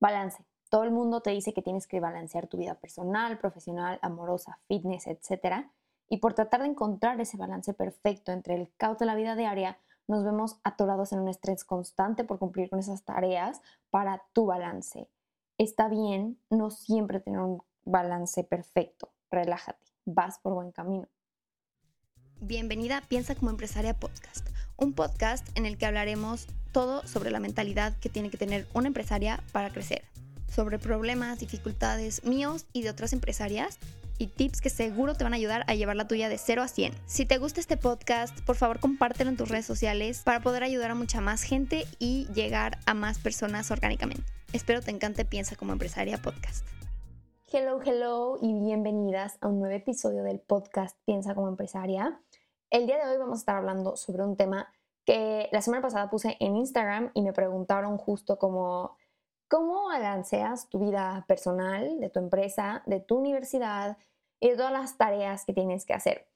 Balance. Todo el mundo te dice que tienes que balancear tu vida personal, profesional, amorosa, fitness, etc. Y por tratar de encontrar ese balance perfecto entre el caos de la vida diaria, nos vemos atorados en un estrés constante por cumplir con esas tareas para tu balance. Está bien no siempre tener un balance perfecto. Relájate, vas por buen camino. Bienvenida a Piensa como empresaria podcast, un podcast en el que hablaremos todo sobre la mentalidad que tiene que tener una empresaria para crecer, sobre problemas, dificultades míos y de otras empresarias y tips que seguro te van a ayudar a llevar la tuya de 0 a 100. Si te gusta este podcast, por favor compártelo en tus redes sociales para poder ayudar a mucha más gente y llegar a más personas orgánicamente. Espero te encante Piensa como empresaria podcast. Hello, hello y bienvenidas a un nuevo episodio del podcast Piensa como empresaria. El día de hoy vamos a estar hablando sobre un tema que la semana pasada puse en Instagram y me preguntaron justo como, ¿cómo balanceas tu vida personal, de tu empresa, de tu universidad y de todas las tareas que tienes que hacer?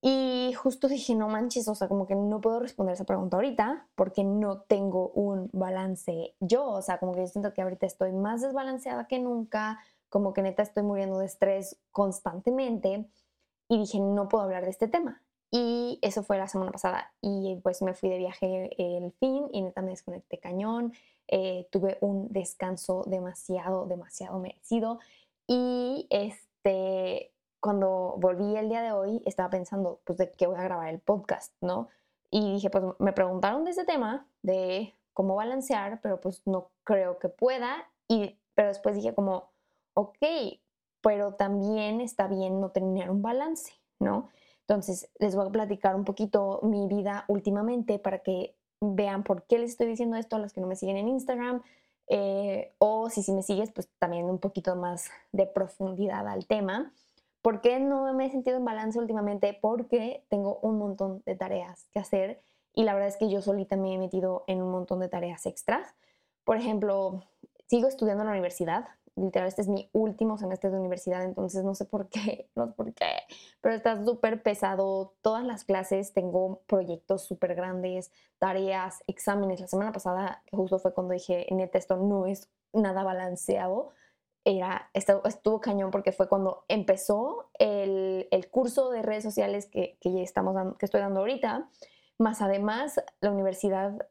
Y justo dije, no manches, o sea, como que no puedo responder esa pregunta ahorita porque no tengo un balance yo, o sea, como que yo siento que ahorita estoy más desbalanceada que nunca, como que neta estoy muriendo de estrés constantemente y dije, no puedo hablar de este tema. Y eso fue la semana pasada. Y pues me fui de viaje el fin y neta me desconecté cañón. Eh, tuve un descanso demasiado, demasiado merecido. Y este, cuando volví el día de hoy, estaba pensando, pues, de qué voy a grabar el podcast, ¿no? Y dije, pues, me preguntaron de ese tema, de cómo balancear, pero pues no creo que pueda. Y, pero después dije como, ok, pero también está bien no tener un balance, ¿no? Entonces, les voy a platicar un poquito mi vida últimamente para que vean por qué les estoy diciendo esto a los que no me siguen en Instagram. Eh, o si, si me sigues, pues también un poquito más de profundidad al tema. ¿Por qué no me he sentido en balance últimamente? Porque tengo un montón de tareas que hacer y la verdad es que yo solita me he metido en un montón de tareas extras. Por ejemplo, sigo estudiando en la universidad, literal, este es mi último semestre de universidad, entonces no sé por qué, no sé por qué, pero está súper pesado. Todas las clases tengo proyectos súper grandes, tareas, exámenes. La semana pasada, justo fue cuando dije, neta, esto no es nada balanceado, era, estuvo, cañón porque fue cuando empezó el, el curso de redes sociales que, que, estamos que estoy dando ahorita, más además la universidad,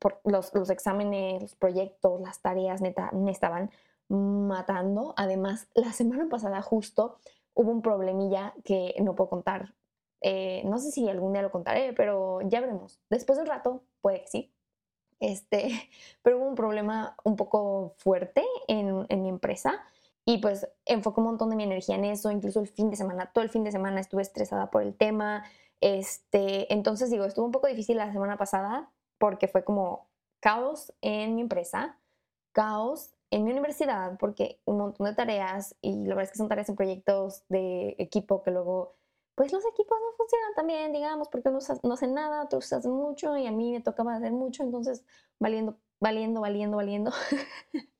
por los, los exámenes, los proyectos, las tareas, neta, estaban matando. Además, la semana pasada justo hubo un problemilla que no puedo contar. Eh, no sé si algún día lo contaré, pero ya veremos. Después de un rato, puede que sí. Este, pero hubo un problema un poco fuerte en, mi empresa y pues enfoco un montón de mi energía en eso, incluso el fin de semana, todo el fin de semana estuve estresada por el tema. Este, entonces digo, estuvo un poco difícil la semana pasada porque fue como caos en mi empresa, caos en mi universidad porque un montón de tareas y la verdad es que son tareas en proyectos de equipo que luego, pues los equipos no funcionan tan bien, digamos, porque unos no hacen nada, otros hacen mucho y a mí me tocaba hacer mucho, entonces valiendo, valiendo, valiendo, valiendo.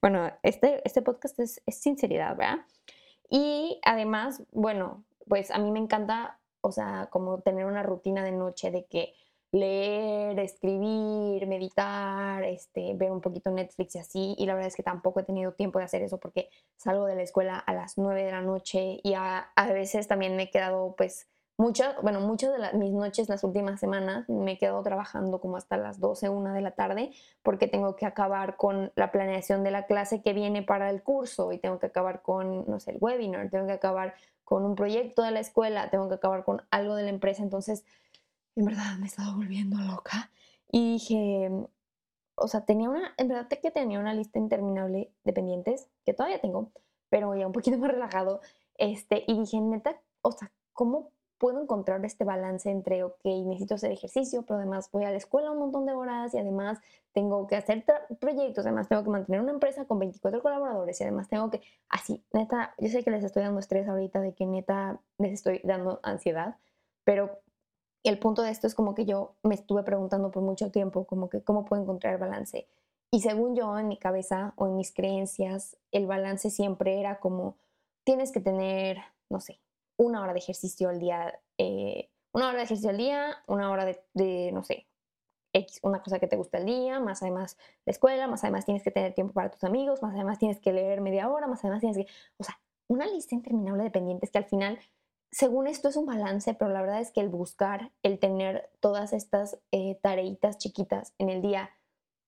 bueno, este, este podcast es, es sinceridad, ¿verdad? Y además, bueno, pues a mí me encanta, o sea, como tener una rutina de noche de que leer, escribir, meditar, este, ver un poquito Netflix y así. Y la verdad es que tampoco he tenido tiempo de hacer eso porque salgo de la escuela a las 9 de la noche y a, veces también me he quedado pues muchas, bueno, muchas de mis noches las últimas semanas me he quedado trabajando como hasta las 12, 1 de la tarde porque tengo que acabar con la planeación de la clase que viene para el curso y tengo que acabar con, no sé, el webinar, tengo que acabar con un proyecto de la escuela, tengo que acabar con algo de la empresa. Entonces, en verdad me estaba volviendo loca. Y dije, o sea, tenía una, en verdad que tenía una lista interminable de pendientes, que todavía tengo, pero ya un poquito más relajado. Este, y dije, neta, o sea, ¿cómo puedo encontrar este balance entre, ok, necesito hacer ejercicio, pero además voy a la escuela un montón de horas y además tengo que hacer proyectos, además tengo que mantener una empresa con 24 colaboradores y además tengo que, así, neta, yo sé que les estoy dando estrés ahorita de que neta les estoy dando ansiedad, pero el punto de esto es como que yo me estuve preguntando por mucho tiempo, como que cómo puedo encontrar balance. Y según yo, en mi cabeza o en mis creencias, el balance siempre era como, tienes que tener, no sé, una hora de ejercicio al día, eh, una hora de ejercicio al día, una hora de, no sé, X, una cosa que te gusta el día, más además la escuela, más además tienes que tener tiempo para tus amigos, más además tienes que leer media hora, más además tienes que, o sea, una lista interminable de pendientes que al final, según esto es un balance, pero la verdad es que el buscar, el tener todas estas eh, tareitas chiquitas en el día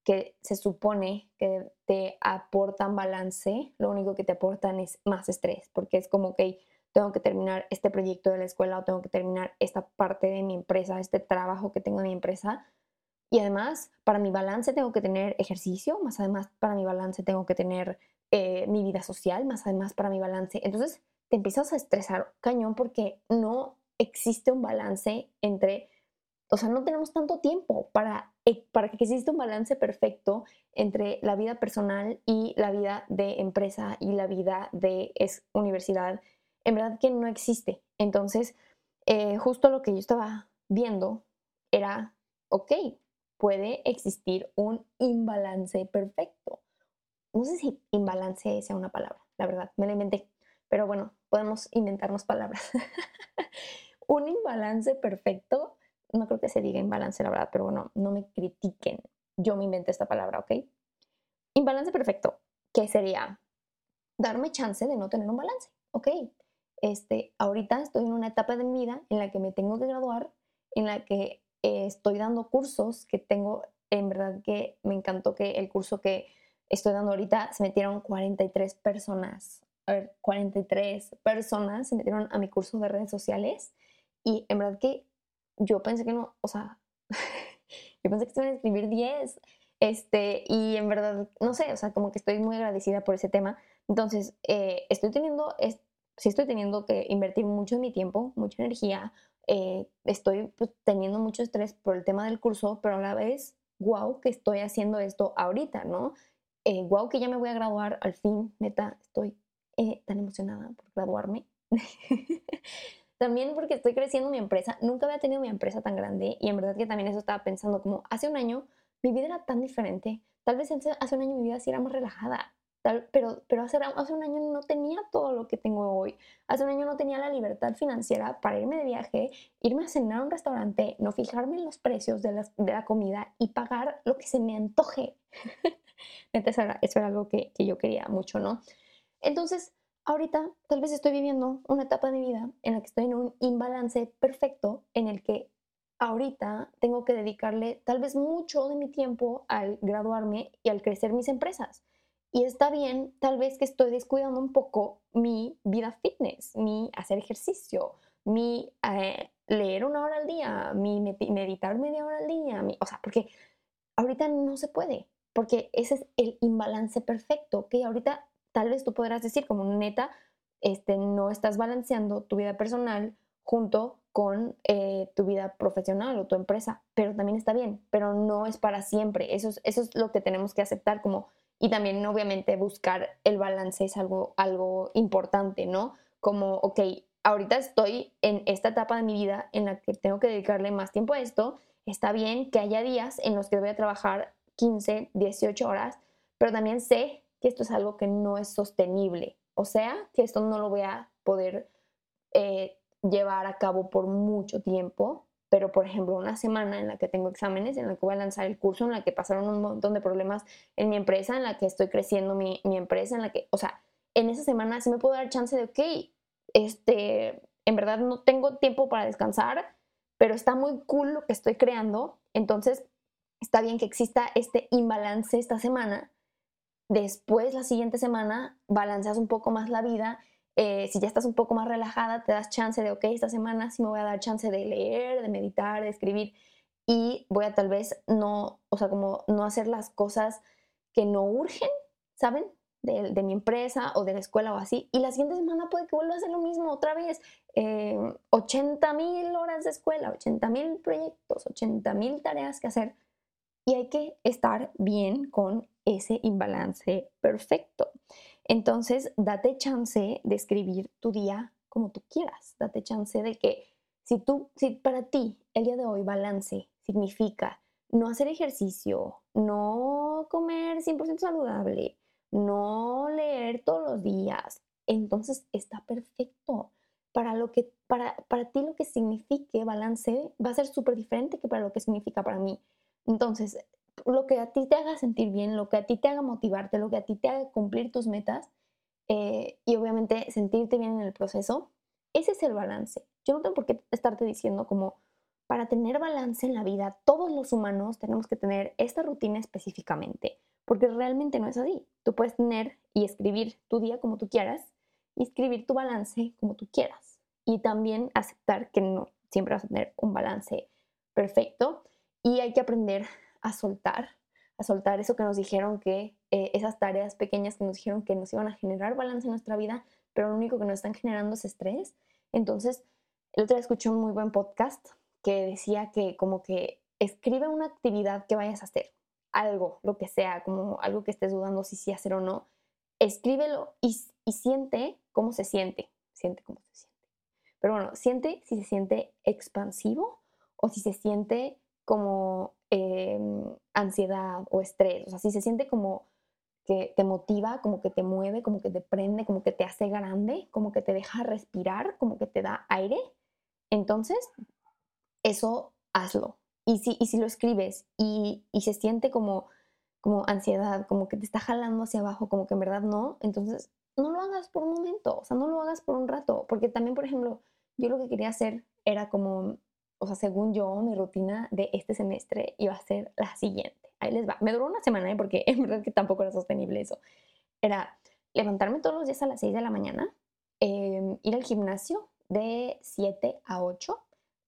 que se supone que te aportan balance, lo único que te aportan es más estrés, porque es como que tengo que terminar este proyecto de la escuela o tengo que terminar esta parte de mi empresa, este trabajo que tengo en mi empresa. Y además, para mi balance tengo que tener ejercicio, más además para mi balance tengo que tener eh, mi vida social, más además para mi balance. Entonces te empiezas a estresar cañón porque no existe un balance entre, o sea, no tenemos tanto tiempo para, eh, para que exista un balance perfecto entre la vida personal y la vida de empresa y la vida de universidad en verdad que no existe. Entonces, eh, justo lo que yo estaba viendo era, ok, puede existir un imbalance perfecto. No sé si imbalance sea una palabra, la verdad, me la inventé, pero bueno, podemos inventarnos palabras. un imbalance perfecto, no creo que se diga imbalance, la verdad, pero bueno, no me critiquen. Yo me inventé esta palabra, ¿ok? Imbalance perfecto, ¿qué sería? Darme chance de no tener un balance, ¿ok? este, ahorita estoy en una etapa de mi vida en la que me tengo que graduar, en la que eh, estoy dando cursos que tengo, en verdad que me encantó que el curso que estoy dando ahorita se metieron 43 personas, a ver, 43 personas se metieron a mi curso de redes sociales y en verdad que yo pensé que no, o sea, yo pensé que se iban a escribir 10, este, y en verdad, no sé, o sea, como que estoy muy agradecida por ese tema. Entonces, eh, estoy teniendo sí estoy teniendo que invertir mucho de mi tiempo, mucha energía, eh, estoy pues, teniendo mucho estrés por el tema del curso, pero a la vez, wow, que estoy haciendo esto ahorita, ¿no? Eh, wow, que ya me voy a graduar al fin, neta, estoy eh, tan emocionada por graduarme. también porque estoy creciendo mi empresa, nunca había tenido mi empresa tan grande y en verdad que también eso estaba pensando como hace un año mi vida era tan diferente, tal vez hace un año mi vida sí era más relajada, pero, pero hace, hace un año no tenía todo lo que tengo hoy. Hace un año no tenía la libertad financiera para irme de viaje, irme a cenar a un restaurante, no fijarme en los precios de, de la comida y pagar lo que se me antoje. era, eso era algo que, que yo quería mucho, ¿no? Entonces, ahorita tal vez estoy viviendo una etapa de mi vida en la que estoy en un imbalance perfecto en el que ahorita tengo que dedicarle tal vez mucho de mi tiempo al graduarme y al crecer mis empresas. Y está bien, tal vez que estoy descuidando un poco mi vida fitness, mi hacer ejercicio, mi eh, leer una hora al día, mi meditar media hora al día, o sea, porque ahorita no se puede, porque ese es el imbalance perfecto, que ahorita tal vez tú podrás decir como neta, este, no estás balanceando tu vida personal junto con eh, tu vida profesional o tu empresa, pero también está bien, pero no es para siempre, eso eso es lo que tenemos que aceptar como y también obviamente buscar el balance es algo, algo importante, ¿no? Como, ok, ahorita estoy en esta etapa de mi vida en la que tengo que dedicarle más tiempo a esto, está bien que haya días en los que voy a trabajar 15, 18 horas, pero también sé que esto es algo que no es sostenible, o sea, que esto no lo voy a poder eh, llevar a cabo por mucho tiempo pero por ejemplo una semana en la que tengo exámenes, en la que voy a lanzar el curso, en la que pasaron un montón de problemas en mi empresa, en la que estoy creciendo mi, mi empresa, en la que, o sea, en esa semana sí me puedo dar chance de, ok, este, en verdad no tengo tiempo para descansar, pero está muy cool lo que estoy creando, entonces está bien que exista este imbalance esta semana, después la siguiente semana balanceas un poco más la vida eh, si ya estás un poco más relajada, te das chance de, ok, esta semana sí me voy a dar chance de leer, de meditar, de escribir y voy a tal vez no, o sea, como no hacer las cosas que no urgen, ¿saben? De, mi empresa o de la escuela o así. Y la siguiente semana puede que vuelva a hacer lo mismo otra vez. 80 eh, mil horas de escuela, 80 mil proyectos, 80 mil tareas que hacer. Y hay que estar bien con ese imbalance perfecto. Entonces, date chance de escribir tu día como tú quieras. Date chance de que si tú, si para ti el día de hoy balance significa no hacer ejercicio, no comer 100% saludable, no leer todos los días, entonces está perfecto. Para, lo que, para, para ti lo que signifique balance va a ser súper diferente que para lo que significa para mí. Entonces, lo que a ti te haga sentir bien, lo que a ti te haga motivarte, lo que a ti te haga cumplir tus metas eh, y obviamente sentirte bien en el proceso, ese es el balance. Yo no tengo por qué estarte diciendo como para tener balance en la vida, todos los humanos tenemos que tener esta rutina específicamente, porque realmente no es así. Tú puedes tener y escribir tu día como tú quieras escribir tu balance como tú quieras. Y también aceptar que no siempre vas a tener un balance perfecto y hay que aprender a soltar, a soltar eso que nos dijeron que eh, esas tareas pequeñas que nos dijeron que nos iban a generar balance en nuestra vida, pero lo único que nos están generando es estrés. Entonces, el otro día escuché un muy buen podcast que decía que como que escribe una actividad que vayas a hacer, algo, lo que sea, como algo que estés dudando si sí hacer o no, escríbelo y, y siente cómo se siente, siente cómo se siente. Pero bueno, siente si se siente expansivo o si se siente como em, ansiedad o estrés, o sea, si se siente como que te motiva, como que te mueve, como que te prende, como que te hace grande, como que te deja respirar, como que te da aire, entonces eso hazlo. Y si, y si lo escribes y, y se siente como, como ansiedad, como que te está jalando hacia abajo, como que en verdad no, entonces no lo hagas por un momento, o sea, no lo hagas por un rato, porque también, por ejemplo, yo lo que quería hacer era como o sea, según yo, mi rutina de este semestre iba a ser la siguiente. Ahí les va. Me duró una semana, ¿eh? porque en verdad que tampoco era sostenible eso. Era levantarme todos los días a las 6 de la mañana, em, ir al gimnasio de 7 a 8,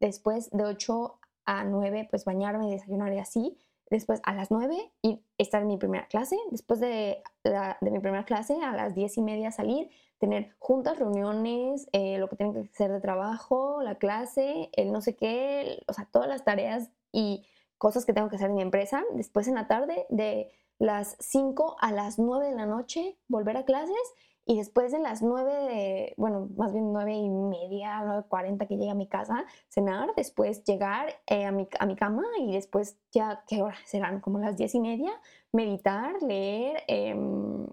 después de 8 a 9, pues bañarme, desayunar y así. Después a las 9 ir, estar en mi primera clase. Después de, de mi primera clase a las 10 y media salir, tener juntas, reuniones, eh, lo que tienen que hacer de trabajo, la clase, el no sé qué, o sea, todas las tareas y cosas que tengo que hacer en mi empresa. Después en la tarde, de las 5 a las 9 de la noche, volver a clases. Y después de las 9 de, bueno, más bien 9 y media, 9.40 que llegue a mi casa, cenar, después llegar eh, a, mi, a mi cama y después ya, ¿qué hora serán? Como las 10 y media, meditar, leer, em,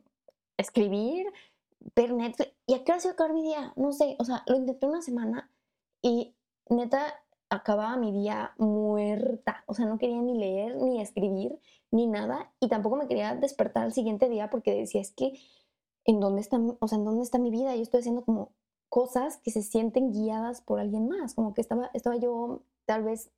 escribir, ver. ¿Y a qué hora se acabar mi día? No sé, o sea, lo intenté una semana y neta acababa mi día muerta. O sea, no quería ni leer, ni escribir, ni nada. Y tampoco me quería despertar al siguiente día porque decía, es que, ¿en dónde está, o sea, ¿en dónde está mi vida? Yo estoy haciendo como cosas que se sienten guiadas por alguien más. Como que estaba, estaba yo tal vez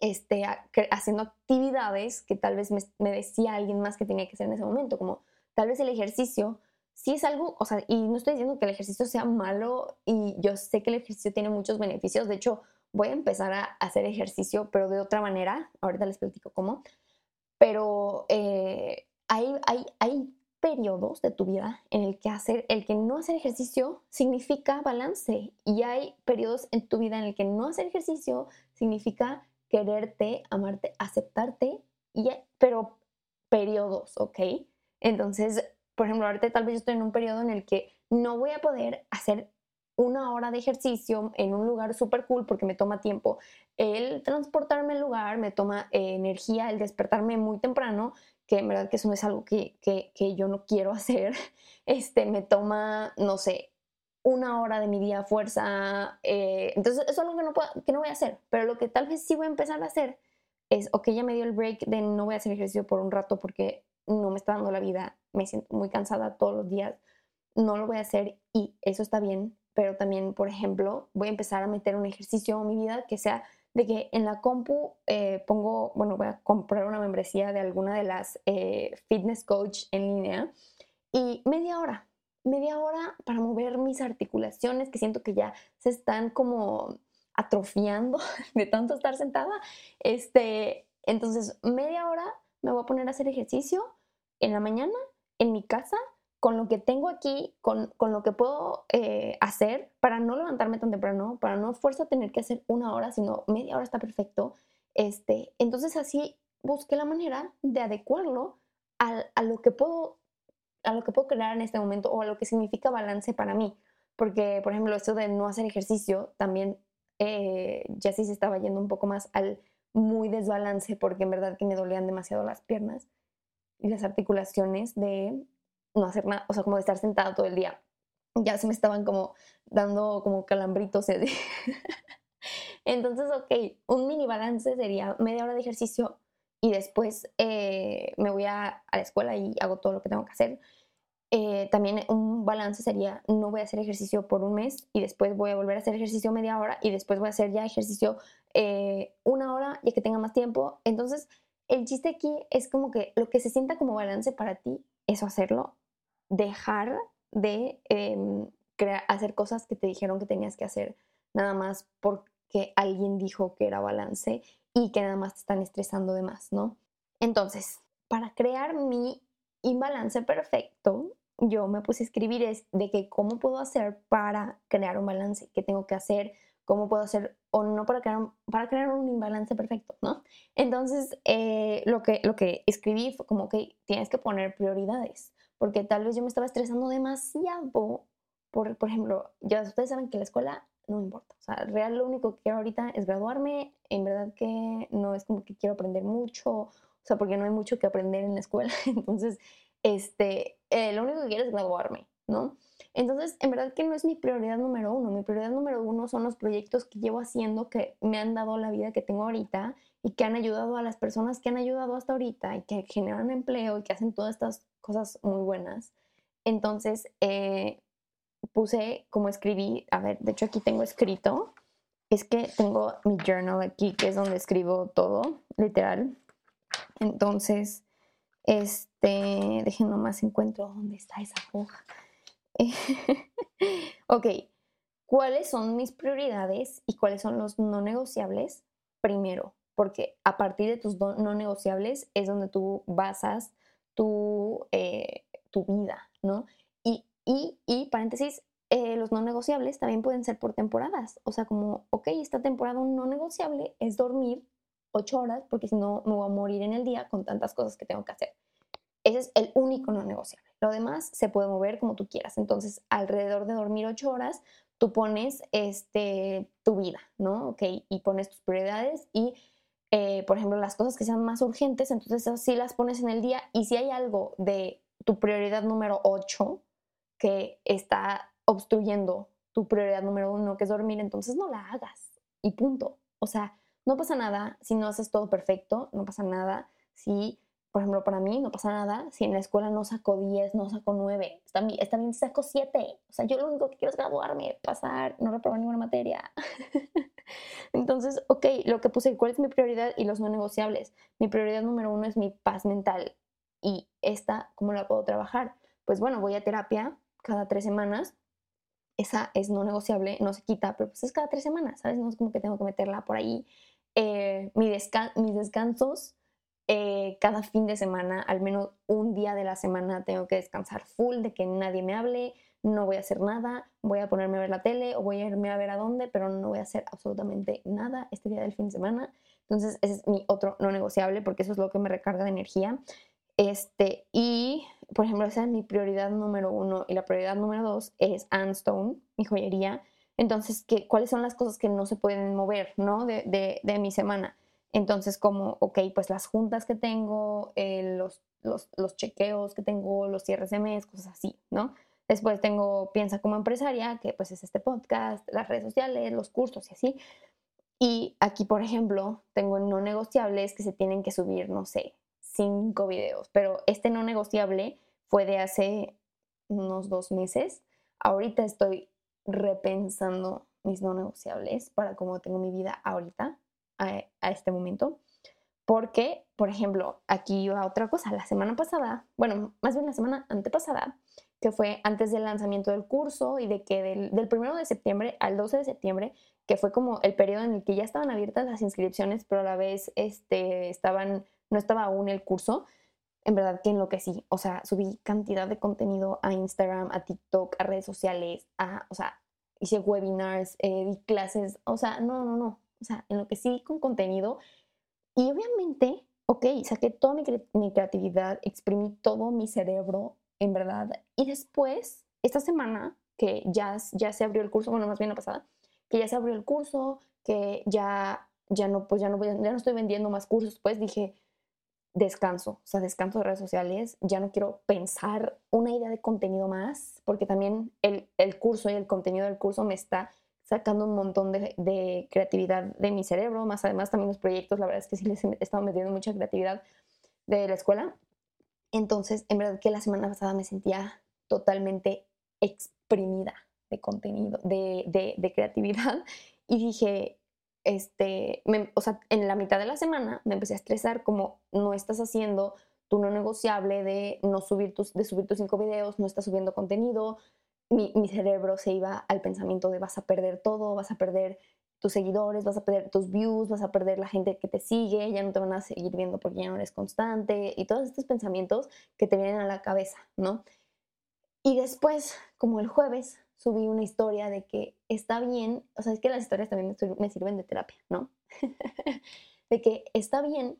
este, haciendo actividades que tal vez me, me decía alguien más que tenía que hacer en ese momento. Como tal vez el ejercicio sí es algo, o sea, y no estoy diciendo que el ejercicio sea malo y yo sé que el ejercicio tiene muchos beneficios, de hecho voy a empezar a hacer ejercicio, pero de otra manera, ahorita les platico cómo, pero eh, hay, hay, hay periodos de tu vida en el que hacer, el que no hacer ejercicio significa balance y hay periodos en tu vida en el que no hacer ejercicio significa quererte, amarte, aceptarte, y, pero periodos, ¿ok? Entonces, por ejemplo, ahorita tal vez yo estoy en un periodo en el que no voy a poder hacer una hora de ejercicio en un lugar súper cool porque me toma tiempo el transportarme al lugar, me toma eh, energía el despertarme muy temprano, que en verdad que eso no es algo que, que, yo no quiero hacer, este, me toma, no sé, una hora de mi día fuerza, eh, entonces eso es algo que no, puedo, que no voy a hacer, pero lo que tal vez sí voy a empezar a hacer es, ok, ya me dio el break de no voy a hacer ejercicio por un rato porque no me está dando la vida, me siento muy cansada todos los días, no lo voy a hacer y eso está bien, pero también, por ejemplo, voy a empezar a meter un ejercicio en mi vida que sea de que en la compu eh, pongo, bueno, voy a comprar una membresía de alguna de las eh, fitness coach en línea y media hora, media hora para mover mis articulaciones que siento que ya se están como atrofiando de tanto estar sentada. Este, entonces, media hora me voy a poner a hacer ejercicio en la mañana, en mi casa, con lo que tengo aquí, con, lo que puedo eh, hacer para no levantarme tan temprano, para no fuerza tener que hacer una hora, sino media hora está perfecto. Este, entonces así busqué la manera de adecuarlo a, lo que puedo a lo que puedo crear en este momento o a lo que significa balance para mí. Porque, por ejemplo, esto de no hacer ejercicio, también eh, ya sí se estaba yendo un poco más al muy desbalance porque en verdad que me dolían demasiado las piernas y las articulaciones de no hacer nada, o sea, como de estar sentada todo el día. Ya se me estaban como dando como calambritos. Entonces, ok, un mini balance sería media hora de ejercicio y después eh, me voy a, la escuela y hago todo lo que tengo que hacer. Eh, también un balance sería, no voy a hacer ejercicio por un mes y después voy a volver a hacer ejercicio media hora y después voy a hacer ya ejercicio eh, una hora ya que tenga más tiempo. Entonces, el chiste aquí es como que lo que se sienta como balance para ti, eso hacerlo, dejar de em, hacer cosas que te dijeron que tenías que hacer nada más porque alguien dijo que era balance y que nada más te están estresando de más, ¿no? Entonces, para crear mi imbalance perfecto, yo me puse a escribir es de que cómo puedo hacer para crear un balance, qué tengo que hacer, cómo puedo hacer o no para crear un, para crear un imbalance perfecto, ¿no? Entonces, eh, lo, que, lo que escribí fue como que tienes que poner prioridades, porque tal vez yo me estaba estresando demasiado por, por ejemplo, ya ustedes saben que la escuela no me importa. O sea, real lo único que quiero ahorita es graduarme. En verdad que no es como que quiero aprender mucho, o sea, porque no hay mucho que aprender en la escuela. Entonces, este, eh, lo único que quiero es graduarme, ¿no? Entonces, en verdad que no es mi prioridad número uno. Mi prioridad número uno son los proyectos que llevo haciendo que me han dado la vida que tengo ahorita y que han ayudado a las personas que han ayudado hasta ahorita y que generan empleo y que hacen todas estas cosas muy buenas. Entonces, eh, puse como escribí, a ver, de hecho aquí tengo escrito, es que tengo mi journal aquí, que es donde escribo todo, literal. Entonces, este, dejen nomás encuentro dónde está esa hoja. ok, ¿cuáles son mis prioridades y cuáles son los no negociables? Primero, porque a partir de tus no negociables es donde tú basas tu, eh, tu vida, ¿no? Y, paréntesis, eh, los no negociables también pueden ser por temporadas. O sea, como, ok, esta temporada un no negociable es dormir ocho horas porque si no me voy a morir en el día con tantas cosas que tengo que hacer. Ese es el único no negociable. Lo demás se puede mover como tú quieras. Entonces, alrededor de dormir ocho horas, tú pones este, tu vida, ¿no? Ok, y pones tus prioridades y, eh, por ejemplo, las cosas que sean más urgentes, entonces sí las pones en el día. Y si hay algo de tu prioridad número ocho, que está obstruyendo tu prioridad número uno, que es dormir, entonces no la hagas y punto. O sea, no pasa nada si no haces todo perfecto, no pasa nada si, por ejemplo, para mí no pasa nada si en la escuela no saco 10, no saco 9, está, está bien si saco 7. O sea, yo lo único que quiero es graduarme, pasar, no reprobar ninguna materia. Entonces, ok, lo que puse, ¿cuál es mi prioridad y los no negociables? Mi prioridad número uno es mi paz mental. Y esta, ¿cómo la puedo trabajar? Pues bueno, voy a terapia, cada tres semanas. Esa es no negociable, no se quita, pero pues es cada tres semanas, ¿sabes? No es como que tengo que meterla por ahí. Eh, mi mis descansos, eh, cada fin de semana, al menos un día de la semana, tengo que descansar full, de que nadie me hable, no voy a hacer nada, voy a ponerme a ver la tele o voy a irme a ver a dónde, pero no voy a hacer absolutamente nada este día del fin de semana. Entonces, ese es mi otro no negociable porque eso es lo que me recarga de energía. Este, y, por ejemplo, esa es mi prioridad número uno y la prioridad número dos es Anstone, mi joyería. Entonces, ¿qué, ¿cuáles son las cosas que no se pueden mover, ¿no? De, de, de mi semana. Entonces, como, ok, pues las juntas que tengo, eh, los, los, los, chequeos que tengo, los cierres de mes, cosas así, ¿no? Después tengo Piensa como empresaria, que pues es este podcast, las redes sociales, los cursos y así. Y aquí, por ejemplo, tengo no negociables que se tienen que subir, no sé, cinco videos, pero este no negociable fue de hace unos dos meses. Ahorita estoy repensando mis no negociables para cómo tengo mi vida ahorita, a, este momento. Porque, por ejemplo, aquí iba otra cosa. La semana pasada, bueno, más bien la semana antepasada, que fue antes del lanzamiento del curso y de que del, del primero de septiembre al 12 de septiembre, que fue como el periodo en el que ya estaban abiertas las inscripciones, pero a la vez este, estaban no estaba aún el curso, en verdad que enloquecí. O sea, subí cantidad de contenido a Instagram, a TikTok, a redes sociales, a, o sea, hice webinars, eh, di clases, o sea, no, no, no. O sea, enloquecí con contenido. Y obviamente, ok, saqué toda mi, mi creatividad, exprimí todo mi cerebro, en verdad. Y después, esta semana, que ya, ya se abrió el curso, bueno, más bien la pasada, que ya se abrió el curso, que ya, ya no, pues ya no, ya no estoy vendiendo más cursos, pues dije, descanso, o sea, descanso de redes sociales, ya no quiero pensar una idea de contenido más, porque también el, curso y el contenido del curso me está sacando un montón de, creatividad de mi cerebro, más además también los proyectos, la verdad es que sí les he estado metiendo mucha creatividad de la escuela. Entonces, en verdad que la semana pasada me sentía totalmente exprimida de contenido, de creatividad, y dije, este, o sea, en la mitad de la semana me empecé a estresar como no estás haciendo tu no negociable de no subir tus, de subir tus cinco videos, no estás subiendo contenido, mi, mi, cerebro se iba al pensamiento de vas a perder todo, vas a perder tus seguidores, vas a perder tus views, vas a perder la gente que te sigue, ya no te van a seguir viendo porque ya no eres constante y todos estos pensamientos que te vienen a la cabeza, ¿no? Y después, como el jueves, subí una historia de que está bien, o sea, es que las historias también me sirven de terapia, ¿no? de que está bien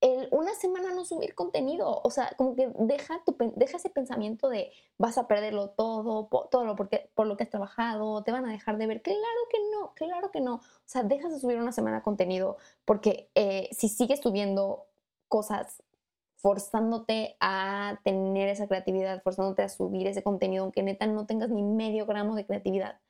el, una semana no subir contenido, o sea, como que deja, tu, deja ese pensamiento de vas a perderlo todo, todo lo, porque, por lo que has trabajado, te van a dejar de ver. Claro que no, claro que no. O sea, dejas de subir una semana contenido porque eh, si sigues subiendo cosas forzándote a tener esa creatividad, forzándote a subir ese contenido, aunque neta no tengas ni medio gramo de creatividad,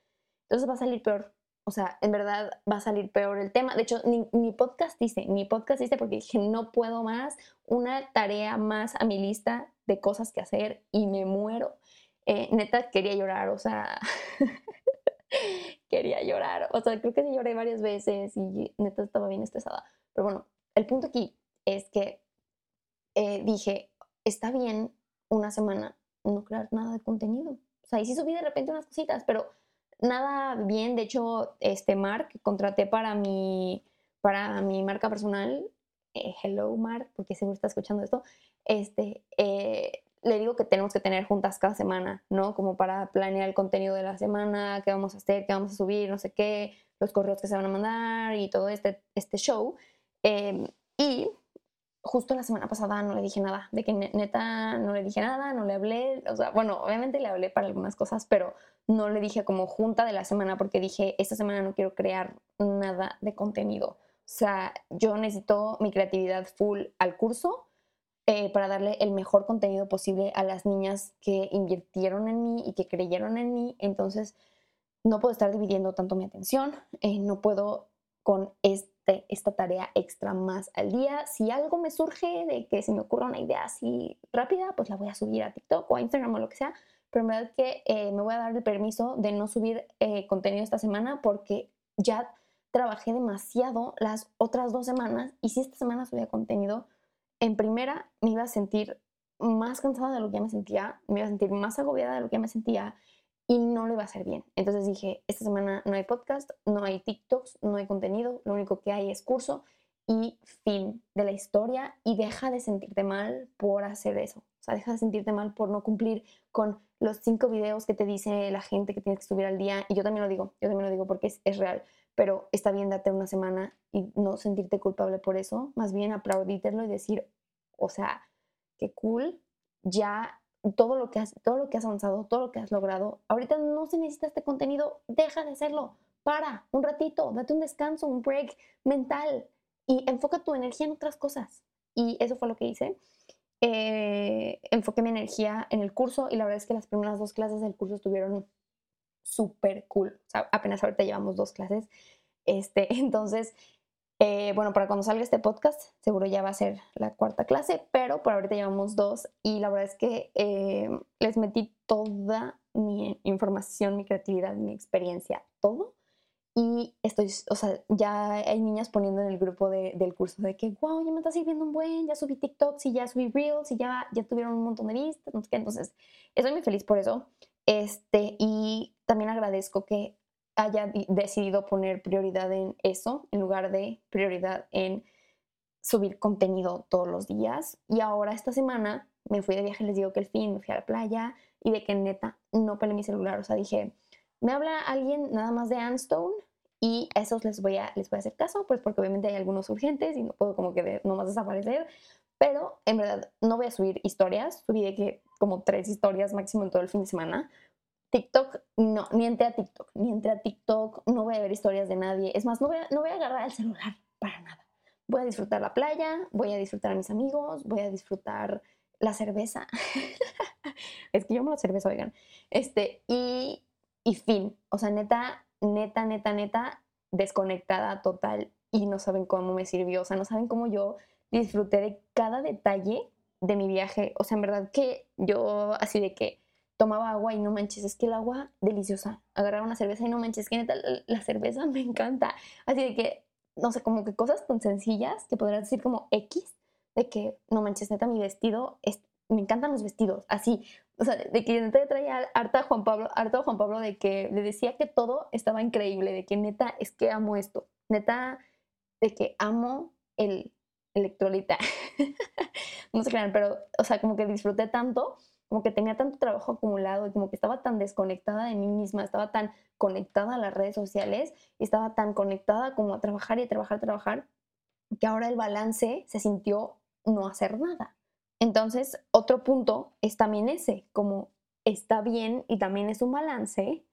entonces va a salir peor o sea, en verdad va a salir peor el tema. De hecho, ni, mi podcast dice, mi podcast dice porque dije, no puedo más, una tarea más a mi lista de cosas que hacer y me muero. Eh, neta, quería llorar, o sea, quería llorar. O sea, creo que sí lloré varias veces y neta estaba bien estresada. Pero bueno, el punto aquí es que eh, dije, está bien una semana no crear nada de contenido. O sea, y sí subí de repente unas cositas, pero nada bien. De hecho, este Mark contraté para mi, para mi marca personal. Eh, hello, Mark, porque seguro está escuchando esto. Este, eh, le digo que tenemos que tener juntas cada semana, ¿no? Como para planear el contenido de la semana, qué vamos a hacer, qué vamos a subir, no sé qué, los correos que se van a mandar y todo este, este show. Em, y justo la semana pasada no le dije nada, de que neta no le dije nada, no le hablé, o sea, bueno, obviamente le hablé para algunas cosas, pero no le dije como junta de la semana porque dije, esta semana no quiero crear nada de contenido. O sea, yo necesito mi creatividad full al curso eh, para darle el mejor contenido posible a las niñas que invirtieron en mí y que creyeron en mí. Entonces, no puedo estar dividiendo tanto mi atención, eh, no puedo con este, esta tarea extra más al día. Si algo me surge de que se me ocurra una idea así rápida, pues la voy a subir a TikTok o a Instagram o lo que sea. Verdad que eh, me voy a dar el permiso de no subir eh, contenido esta semana porque ya trabajé demasiado las otras dos semanas y si esta semana subía contenido, en primera me iba a sentir más cansada de lo que ya me sentía, me iba a sentir más agobiada de lo que ya me sentía y no le va a hacer bien. Entonces dije, esta semana no hay podcast, no hay TikToks, no hay contenido, lo único que hay es curso y fin de la historia y deja de sentirte mal por hacer eso. O sea, deja de sentirte mal por no cumplir con los cinco videos que te dice la gente que tienes que subir al día. Y yo también lo digo, yo también lo digo porque es, real. Pero está bien darte una semana y no sentirte culpable por eso. Más bien aplaudírtelo y decir, o sea, qué cool, ya todo lo que has, todo lo que has avanzado, todo lo que has logrado. Ahorita no se necesita este contenido, deja de hacerlo. Para un ratito, date un descanso, un break mental y enfoca tu energía en otras cosas. Y eso fue lo que hice. Eh, enfoqué mi energía en el curso y la verdad es que las primeras dos clases del curso estuvieron súper cool. Apenas ahorita llevamos dos clases. Este, entonces, eh, bueno, para cuando salga este podcast, seguro ya va a ser la cuarta clase, pero por ahorita llevamos dos y la verdad es que eh, les metí toda mi información, mi creatividad, mi experiencia, todo. Y estoy, o sea, ya hay niñas poniendo en el grupo del curso de que, wow, ya me está sirviendo un buen, ya subí TikToks y ya subí Reels y ya, ya tuvieron un montón de vistas, Entonces, estoy muy feliz por eso. Este, y también agradezco que haya decidido poner prioridad en eso en lugar de prioridad en subir contenido todos los días. Y ahora esta semana me fui de viaje, les digo que el fin, me fui a la playa y de que neta no peleé mi celular. O sea, dije, me habla alguien nada más de Anstone y esos les voy a, les voy a hacer caso, pues porque obviamente hay algunos urgentes y no puedo como que nomás desaparecer. Pero en verdad no voy a subir historias, subí de que como tres historias máximo en todo el fin de semana TikTok, no, ni entré a TikTok, ni entré a TikTok, no voy a ver historias de nadie. Es más, no voy a, no voy a agarrar el celular para nada. Voy a disfrutar la playa, voy a disfrutar a mis amigos, voy a disfrutar la cerveza. es que yo amo la cerveza, oigan. Este, y, y fin. O sea, neta, neta, neta, neta, desconectada total y no saben cómo me sirvió, o sea, no saben cómo yo disfruté de cada detalle de mi viaje, o sea, en verdad que yo así de que tomaba agua y no manches, es que el agua deliciosa, agarraba una cerveza y no manches, que neta, la cerveza me encanta, así de que, no sé, como que cosas tan sencillas que podrías decir como X, de que, no manches, neta, mi vestido, es, me encantan los vestidos, así, o sea, de que neta traía harta Juan Pablo, harta Juan Pablo de que le decía que todo estaba increíble, de que neta, es que amo esto, neta, de que amo el electrolita. no se crean, pero, o sea, como que disfruté tanto, como que tenía tanto trabajo acumulado como que estaba tan desconectada de mí misma, estaba tan conectada a las redes sociales y estaba tan conectada como a trabajar y trabajar, a trabajar, que ahora el balance se sintió no hacer nada. Entonces, otro punto es también ese, como está bien y también es un balance,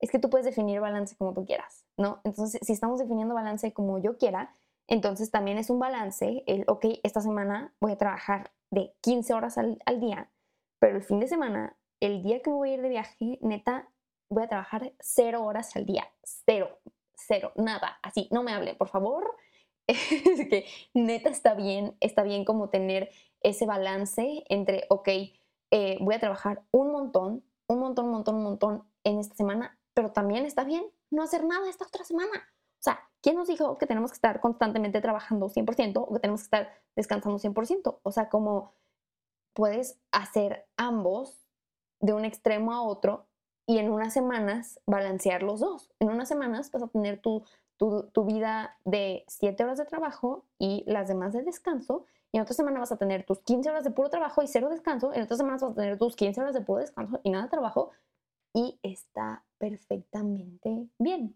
es que tú puedes definir balance como tú quieras, ¿no? Entonces, si estamos definiendo balance como yo quiera, entonces también es un balance el, ok, esta semana voy a trabajar de 15 horas al, día, pero el fin de semana, el día que me voy a ir de viaje, neta, voy a trabajar cero horas al día, cero, cero, nada, así, no me hable, por favor. es que neta está bien, está bien como tener ese balance entre, ok, eh, voy a trabajar un montón, un montón, un montón, un montón en esta semana, pero también está bien no hacer nada esta otra semana. O sea, ¿quién nos dijo que tenemos que estar constantemente trabajando 100% o que tenemos que estar descansando 100%? O sea, como puedes hacer ambos de un extremo a otro y en unas semanas balancear los dos. En unas semanas vas a tener tu, tu, tu vida de 7 horas de trabajo y las demás de descanso en otra semana vas a tener tus 15 horas de puro trabajo y cero descanso, en otras semanas vas a tener tus 15 horas de puro descanso y nada de trabajo, y está perfectamente bien.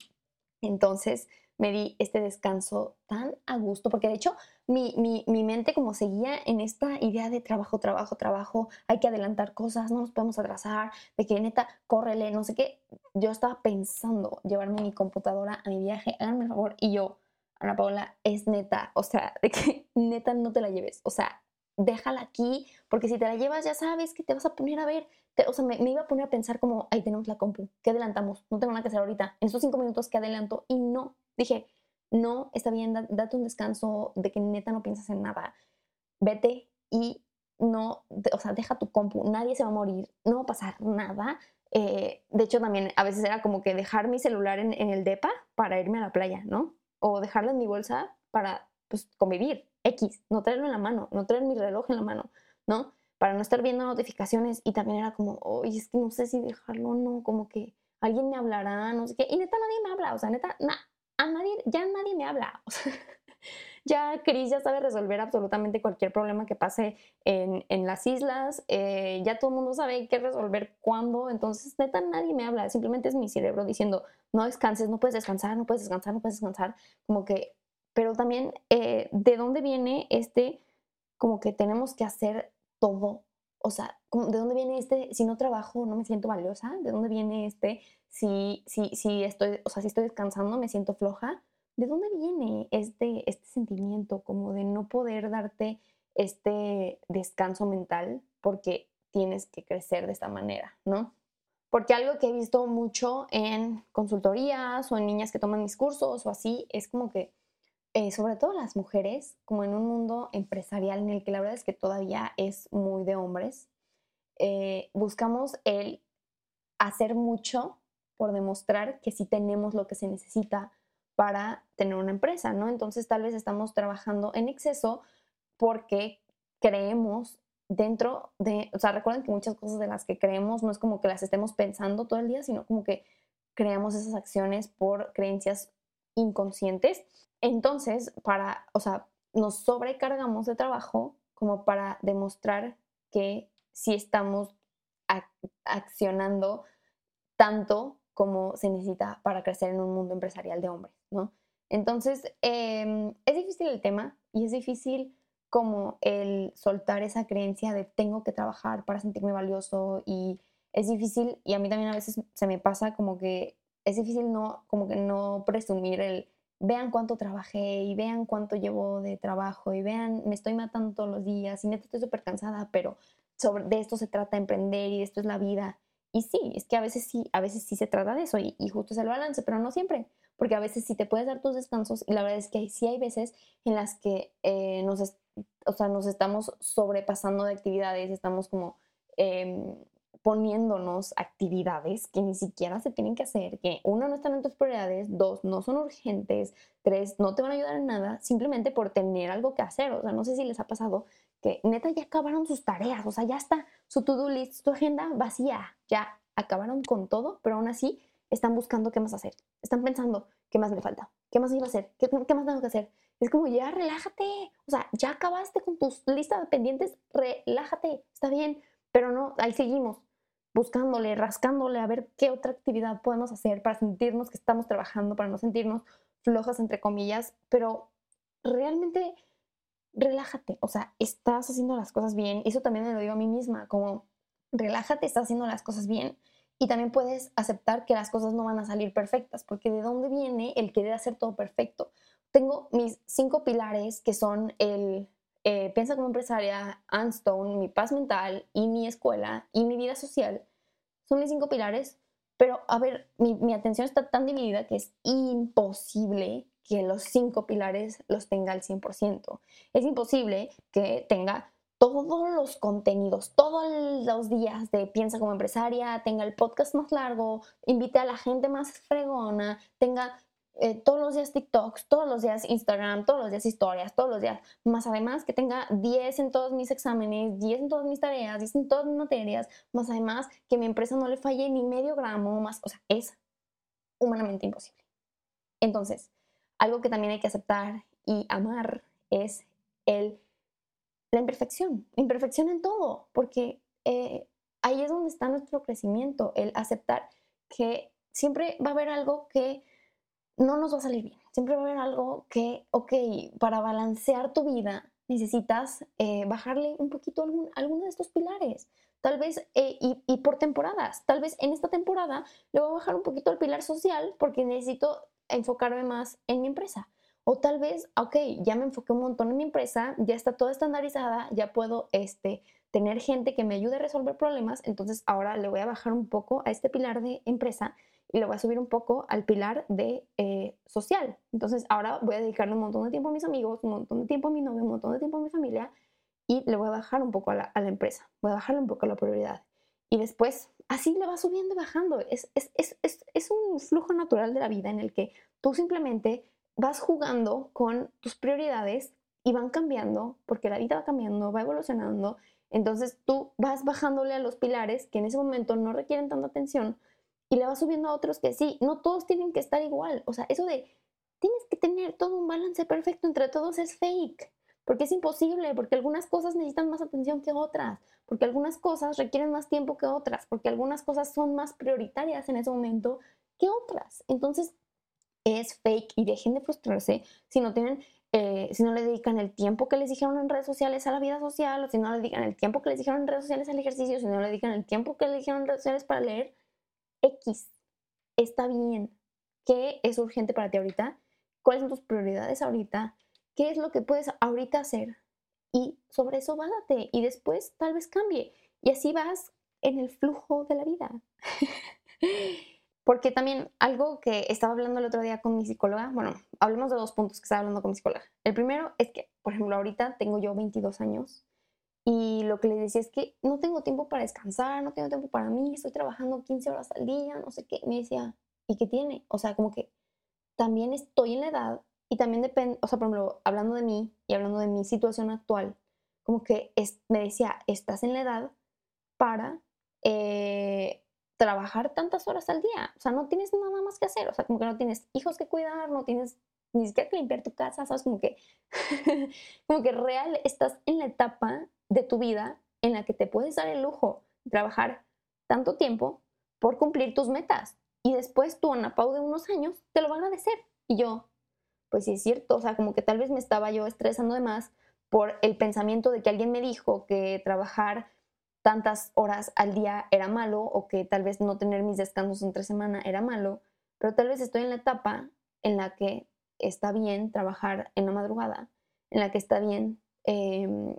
Entonces me di este descanso tan a gusto, porque de hecho mi, mi, mi, mente como seguía en esta idea de trabajo, trabajo, trabajo, hay que adelantar cosas, no nos podemos atrasar, de que neta, córrele, no sé qué. Yo estaba pensando llevarme mi computadora a mi viaje, háganme el favor, y yo, Ana Paula, es neta, o sea, de que neta no te la lleves, o sea, déjala aquí, porque si te la llevas ya sabes que te vas a poner a ver, o sea, me, iba a poner a pensar como, ahí tenemos la compu, ¿qué adelantamos? No tengo nada que hacer ahorita, en estos cinco minutos, ¿qué adelanto? Y no, dije, no, está bien, date un descanso de que neta no piensas en nada, vete y no, o sea, deja tu compu, nadie se va a morir, no va a pasar nada. Eh, de hecho, también a veces era como que dejar mi celular en, en el DEPA para irme a la playa, ¿no? O dejarlo en mi bolsa para pues, convivir, X, no traerlo en la mano, no traer mi reloj en la mano, ¿no? Para no estar viendo notificaciones y también era como, oye, es que no sé si dejarlo o no, como que alguien me hablará, no sé qué, y neta nadie me habla, o sea, neta, a nadie, ya nadie me habla, ya Cris ya sabe resolver absolutamente cualquier problema que pase en, en las islas, eh, ya todo el mundo sabe qué resolver cuándo, entonces neta nadie me habla, simplemente es mi cerebro diciendo, no descanses, no puedes descansar, no puedes descansar, no puedes descansar, como que, pero también eh, de dónde viene este, como que tenemos que hacer todo, o sea, ¿de dónde viene este, si no trabajo no me siento valiosa? ¿De dónde viene este, si, si, si estoy, o sea, si estoy descansando me siento floja? ¿De dónde viene este, este sentimiento como de no poder darte este descanso mental porque tienes que crecer de esta manera, ¿no? Porque algo que he visto mucho en consultorías o en niñas que toman mis cursos o así, es como que, eh, sobre todo las mujeres, como en un mundo empresarial en el que la verdad es que todavía es muy de hombres, eh, buscamos el hacer mucho por demostrar que sí tenemos lo que se necesita para tener una empresa, ¿no? Entonces tal vez estamos trabajando en exceso porque creemos dentro de, o sea, recuerden que muchas cosas de las que creemos no es como que las estemos pensando todo el día, sino como que creamos esas acciones por creencias inconscientes. Entonces, para, o sea, nos sobrecargamos de trabajo como para demostrar que sí estamos accionando tanto como se necesita para crecer en un mundo empresarial de hombres, Entonces, em, es difícil el tema y es difícil como el soltar esa creencia de tengo que trabajar para sentirme valioso y es difícil y a mí también a veces se me pasa como que es difícil no como que no presumir el vean cuánto trabajé y vean cuánto llevo de trabajo y vean me estoy matando todos los días y neta estoy súper cansada pero sobre de esto se trata emprender y de esto es la vida. Y sí, es que a veces sí, a veces sí se trata de eso y, justo es el balance, pero no siempre, porque a veces sí te puedes dar tus descansos y la verdad es que sí hay veces en las que eh, nos, o sea, nos estamos sobrepasando de actividades, estamos como em, poniéndonos actividades que ni siquiera se tienen que hacer, que uno no están en tus prioridades, dos no son urgentes, tres no te van a ayudar en nada, simplemente por tener algo que hacer. O sea, no sé si les ha pasado que neta ya acabaron sus tareas, o sea, ya está su to-do list, su agenda vacía, ya acabaron con todo, pero aún así están buscando qué más hacer, están pensando qué más me falta, qué más iba a hacer, qué, qué más tengo que hacer. Es como, ya relájate, o sea, ya acabaste con tus listas de pendientes, relájate, está bien, pero no, ahí seguimos buscándole, rascándole a ver qué otra actividad podemos hacer para sentirnos que estamos trabajando, para no sentirnos flojas, entre comillas, pero realmente relájate, o sea, estás haciendo las cosas bien. Eso también me lo digo a mí misma, como relájate, estás haciendo las cosas bien. Y también puedes aceptar que las cosas no van a salir perfectas, porque de dónde viene el querer hacer todo perfecto. Tengo mis cinco pilares que son el eh, Piensa como empresaria, Anstone, mi paz mental y mi escuela y mi vida social. Son mis cinco pilares, pero a ver, mi, mi atención está tan dividida que es imposible que los cinco pilares los tenga al 100%. Es imposible que tenga todos los contenidos, todos los días de Piensa como empresaria, tenga el podcast más largo, invite a la gente más fregona, tenga eh, todos los días TikToks, todos los días Instagram, todos los días historias, todos los días, más además que tenga 10 en todos mis exámenes, 10 en todas mis tareas, 10 en todas mis materias, más además que mi empresa no le falle ni medio gramo, más, o sea, es humanamente imposible. Entonces, algo que también hay que aceptar y amar es el, la imperfección, imperfección en todo, porque eh, ahí es donde está nuestro crecimiento, el aceptar que siempre va a haber algo que no nos va a salir bien. Siempre va a haber algo que, ok, para balancear tu vida necesitas eh, bajarle un poquito algún, alguno de estos pilares. Tal vez, eh, y, por temporadas, tal vez en esta temporada le voy a bajar un poquito al pilar social porque necesito enfocarme más en mi empresa. O tal vez, ok, ya me enfoqué un montón en mi empresa, ya está toda estandarizada, ya puedo este, tener gente que me ayude a resolver problemas, entonces ahora le voy a bajar un poco a este pilar de empresa y lo voy a subir un poco al pilar de eh, social. Entonces ahora voy a dedicarle un montón de tiempo a mis amigos, un montón de tiempo a mi novio, un montón de tiempo a mi familia y le voy a bajar un poco a la, empresa, voy a bajarle un poco a la prioridad. Y después así le va subiendo y bajando. Es, es, es, es un flujo natural de la vida en el que tú simplemente vas jugando con tus prioridades y van cambiando porque la vida va cambiando, va evolucionando. Entonces tú vas bajándole a los pilares que en ese momento no requieren tanta atención y le vas subiendo a otros que sí, no todos tienen que estar igual. O sea, eso de tienes que tener todo un balance perfecto entre todos es fake, porque es imposible, porque algunas cosas necesitan más atención que otras, porque algunas cosas requieren más tiempo que otras, porque algunas cosas son más prioritarias en ese momento que otras. Entonces, es fake y dejen de frustrarse si no tienen eh, si no le dedican el tiempo que les dijeron en redes sociales a la vida social, o si no le dedican el tiempo que les dijeron en redes sociales al ejercicio, si no le dedican el tiempo que les dijeron en redes sociales para leer, X está bien. ¿Qué es urgente para ti ahorita? ¿Cuáles son tus prioridades ahorita? ¿Qué es lo que puedes ahorita hacer? Y sobre eso bájate y después tal vez cambie. Y así vas en el flujo de la vida. Porque también algo que estaba hablando el otro día con mi psicóloga, bueno, hablemos de dos puntos que estaba hablando con mi psicóloga. El primero es que, por ejemplo, ahorita tengo yo 22 años y lo que le decía es que no tengo tiempo para descansar, no tengo tiempo para mí, estoy trabajando 15 horas al día, no sé qué. me decía, ¿y qué tiene? O sea, como que también estoy en la edad y también depende, o sea, por ejemplo, hablando de mí y hablando de mi situación actual, como que me decía, estás en la edad para eh, trabajar tantas horas al día, o sea, no tienes nada más que hacer, o sea, como que no tienes hijos que cuidar, no tienes ni siquiera que limpiar tu casa, ¿sabes? Como que, como que real estás en la etapa de tu vida en la que te puedes dar el lujo de trabajar tanto tiempo por cumplir tus metas. Y después tu Anapau de unos años te lo va a agradecer. Y yo, pues sí es cierto, o sea, como que tal vez me estaba yo estresando de más por el pensamiento de que alguien me dijo que trabajar tantas horas al día era malo o que tal vez no tener mis descansos entre semana era malo, pero tal vez estoy en la etapa en la que está bien trabajar en la madrugada, en la que está bien em,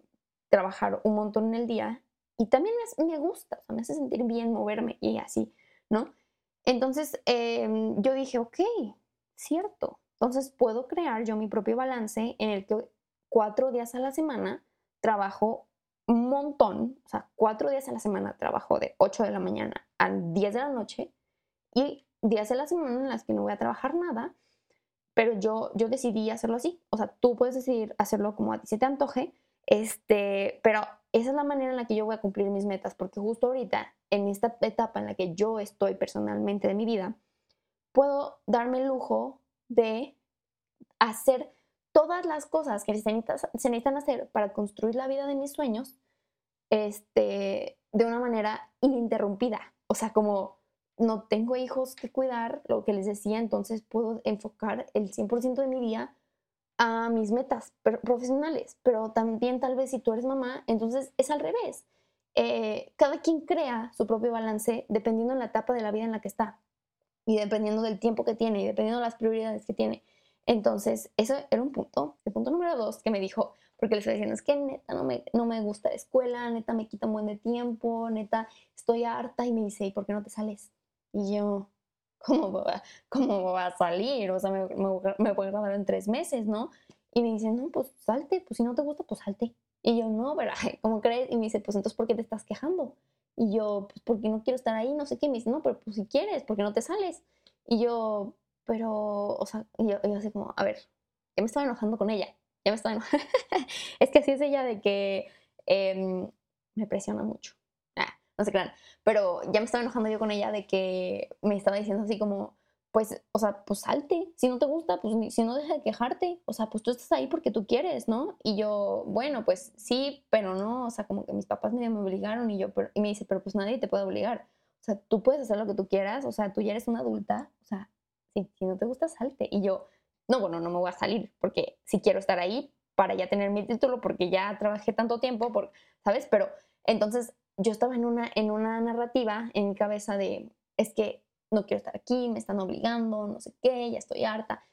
trabajar un montón en el día y también me, gusta, me hace sentir bien moverme y así, ¿no? Entonces em, yo dije, ok, cierto. Entonces puedo crear yo mi propio balance en el que cuatro días a la semana trabajo un montón, o sea, cuatro días a la semana trabajo de 8 de la mañana a 10 de la noche y días de la semana en las que no voy a trabajar nada, pero yo, yo decidí hacerlo así. O sea, tú puedes decidir hacerlo como a ti se te antoje, este, pero esa es la manera en la que yo voy a cumplir mis metas, porque justo ahorita, en esta etapa en la que yo estoy personalmente de mi vida, puedo darme el lujo de hacer todas las cosas que se necesitan, hacer para construir la vida de mis sueños este, de una manera ininterrumpida. O sea, como no tengo hijos que cuidar, lo que les decía, entonces puedo enfocar el 100% de mi día a mis metas profesionales, pero también tal vez si tú eres mamá, entonces es al revés. Eh, cada quien crea su propio balance dependiendo de la etapa de la vida en la que está y dependiendo del tiempo que tiene y dependiendo de las prioridades que tiene. Entonces, eso era un punto. El punto número dos que me dijo, porque le estoy diciendo, es que neta no me, no me gusta la escuela, neta me quita un buen de tiempo, neta estoy harta y me dice, ¿y por qué no te sales? Y yo, ¿cómo va, cómo va a salir? O sea, me, me, voy a grabar en tres meses, ¿no? Y me dice, no, pues salte, pues si no te gusta, pues salte. Y yo, no, pero ¿cómo crees? Y me dice, pues entonces, ¿por qué te estás quejando? Y yo, pues porque no quiero estar ahí, no sé qué. Y me dice, no, pero pues si quieres, ¿por qué no te sales? Y yo, pero, o sea, yo, yo así como, a ver, ya me estaba enojando con ella, ya me estaba enojando. es que así es ella de que em, me presiona mucho. Ah, no sé qué, pero ya me estaba enojando yo con ella de que me estaba diciendo así como, pues, o sea, pues salte, si no te gusta, pues si no deja de quejarte, o sea, pues tú estás ahí porque tú quieres, ¿no? Y yo, bueno, pues sí, pero no, o sea, como que mis papás me obligaron y yo, pero, y me dice, pero pues nadie te puede obligar, o sea, tú puedes hacer lo que tú quieras, o sea, tú ya eres una adulta, o sea, si, no te gusta, salte. Y yo, no, bueno, no me voy a salir porque si quiero estar ahí para ya tener mi título, porque ya trabajé tanto tiempo, por, ¿sabes? Pero entonces yo estaba en una, en una narrativa en mi cabeza de, es que no quiero estar aquí, me están obligando, no sé qué, ya estoy harta.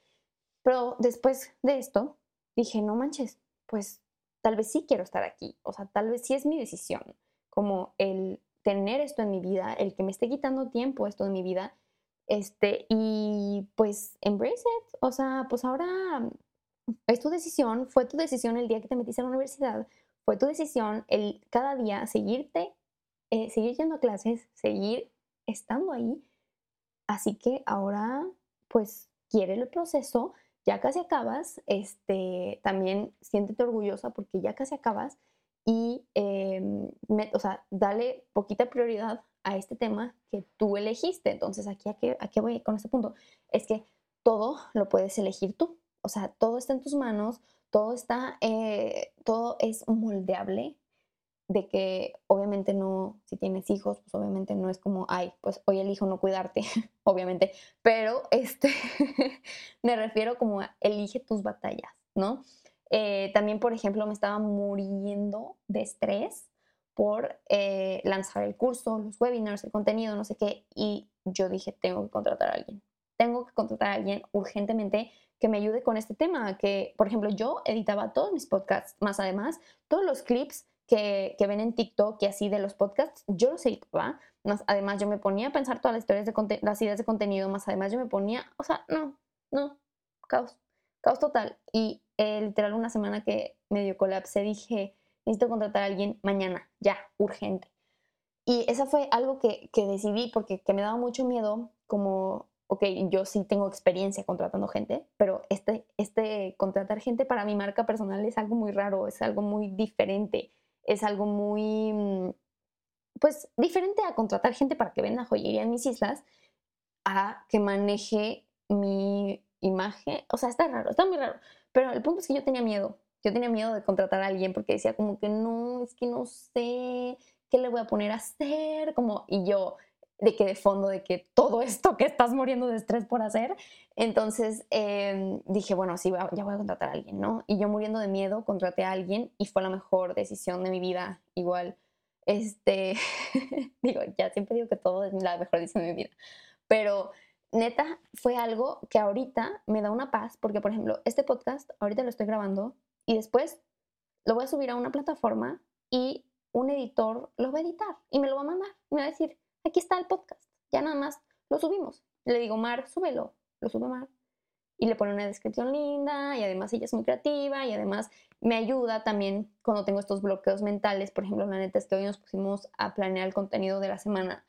Pero después de esto, dije, no manches, pues tal vez sí quiero estar aquí, o sea, tal vez sí es mi decisión, como el tener esto en mi vida, el que me esté quitando tiempo esto en mi vida, este, y pues embrace it. O sea, pues ahora es tu decisión, fue tu decisión el día que te metiste a la universidad, fue tu decisión el cada día seguirte, eh, seguir yendo a clases, seguir estando ahí. Así que ahora, pues, quiere el proceso, ya casi acabas, este, también siéntete orgullosa porque ya casi acabas y, em, o sea, dale poquita prioridad a este tema que tú elegiste. Entonces, aquí a qué, a qué voy con este punto. Es que todo lo puedes elegir tú. O sea, todo está en tus manos, todo está, eh, todo es moldeable. De que obviamente no, si tienes hijos, pues obviamente no es como, ay, pues hoy elijo no cuidarte, obviamente, pero este, me refiero como a elige tus batallas, ¿no? Eh, también, por ejemplo, me estaba muriendo de estrés por eh, lanzar el curso, los webinars, el contenido, no sé qué, y yo dije, tengo que contratar a alguien. Tengo que contratar a alguien urgentemente que me ayude con este tema, que, por ejemplo, yo editaba todos mis podcasts, más además, todos los clips que, que ven en TikTok y así de los podcasts, yo los editaba, más además yo me ponía a pensar todas las historias de las ideas de contenido, más además yo me ponía, o sea, no, no, caos, caos total. Y eh, literal una semana que medio colapse dije, necesito contratar a alguien mañana, ya, urgente. Y esa fue algo que, que decidí porque que me daba mucho miedo, como, ok, yo sí tengo experiencia contratando gente, pero este, este contratar gente para mi marca personal es algo muy raro, es algo muy diferente, es algo muy, mm, pues, diferente a contratar gente para que venda joyería en mis islas, a que maneje mi imagen. O sea, está raro, está muy raro. Pero el punto es que yo tenía miedo. Yo tenía miedo de contratar a alguien porque decía como que no, es que no sé qué le voy a poner a hacer, como, y yo de que de fondo, de que todo esto que estás muriendo de estrés por hacer. Entonces em, dije, bueno, sí, ya voy a contratar a alguien, ¿no? Y yo muriendo de miedo, contraté a alguien y fue la mejor decisión de mi vida, igual. Este, digo, ya siempre digo que todo es la mejor decisión de mi vida, pero neta, fue algo que ahorita me da una paz, porque por ejemplo, este podcast, ahorita lo estoy grabando y después lo voy a subir a una plataforma y un editor lo va a editar y me lo va a mandar y me va a decir, aquí está el podcast, ya nada más lo subimos. Le digo, Mar, súbelo, lo sube Mar. Y le pone una descripción linda y además ella es muy creativa y además me ayuda también cuando tengo estos bloqueos mentales. Por ejemplo, la neta es que hoy nos pusimos a planear el contenido de la semana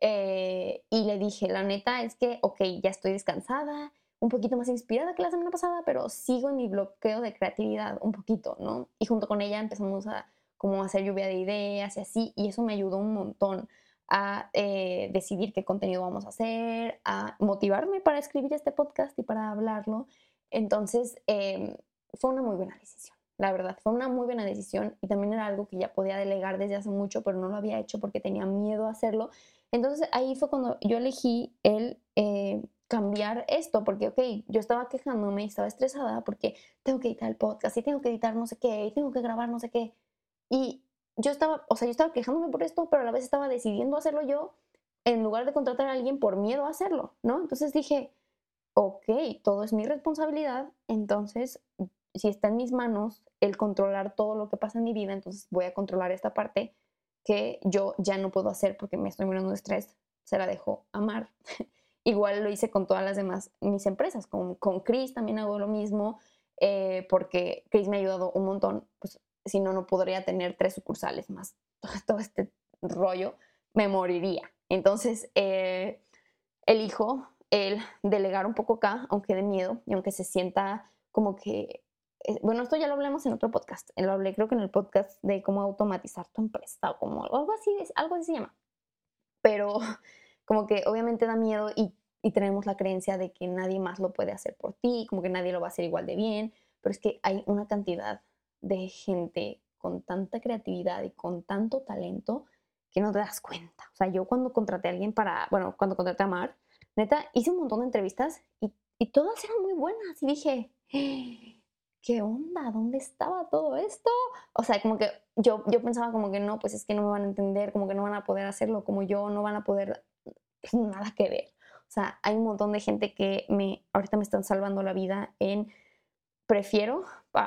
eh, y le dije, la neta es que, ok, ya estoy descansada, un poquito más inspirada que la semana pasada, pero sigo en mi bloqueo de creatividad un poquito, ¿no? Y junto con ella empezamos a como hacer lluvia de ideas y así, y eso me ayudó un montón a eh, decidir qué contenido vamos a hacer, a motivarme para escribir este podcast y para hablarlo. Entonces, em, fue una muy buena decisión, la verdad, fue una muy buena decisión y también era algo que ya podía delegar desde hace mucho, pero no lo había hecho porque tenía miedo a hacerlo. Entonces, ahí fue cuando yo elegí el eh, cambiar esto, porque, ok, yo estaba quejándome y estaba estresada porque tengo que editar el podcast y tengo que editar no sé qué y tengo que grabar no sé qué. Y yo estaba, o sea, yo estaba quejándome por esto, pero a la vez estaba decidiendo hacerlo yo en lugar de contratar a alguien por miedo a hacerlo, ¿no? Entonces dije, ok, todo es mi responsabilidad, entonces si está en mis manos el controlar todo lo que pasa en mi vida, entonces voy a controlar esta parte que yo ya no puedo hacer porque me estoy muriendo de estrés, se la dejo amar. Igual lo hice con todas las demás mis empresas, con, con Chris también hago lo mismo, eh, porque Chris me ha ayudado un montón, pues si no, no podría tener tres sucursales más. Todo este rollo me moriría. Entonces, eh, elijo el delegar un poco acá, aunque de miedo y aunque se sienta como que, eh, bueno, esto ya lo hablamos en otro podcast, lo hablé creo que en el podcast de cómo automatizar tu empresa o como algo así, algo así se llama. Pero como que obviamente da miedo y, y tenemos la creencia de que nadie más lo puede hacer por ti, como que nadie lo va a hacer igual de bien, pero es que hay una cantidad de gente con tanta creatividad y con tanto talento que no te das cuenta. O sea, yo cuando contraté a alguien para, bueno, cuando contraté a Mar, neta, hice un montón de entrevistas y, y todas eran muy buenas y dije, ¿qué onda? ¿Dónde estaba todo esto? O sea, como que yo, yo pensaba como que no, pues es que no me van a entender, como que no van a poder hacerlo como yo, no van a poder, nada que ver. O sea, hay un montón de gente que me, ahorita me están salvando la vida en, prefiero,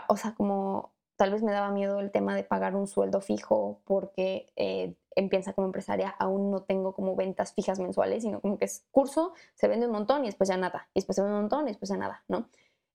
o sea, como tal vez me daba miedo el tema de pagar un sueldo fijo porque eh, empieza como empresaria, aún no tengo como ventas fijas mensuales, sino como que es curso, se vende un montón y después ya nada, y después se vende un montón y después ya nada, ¿no?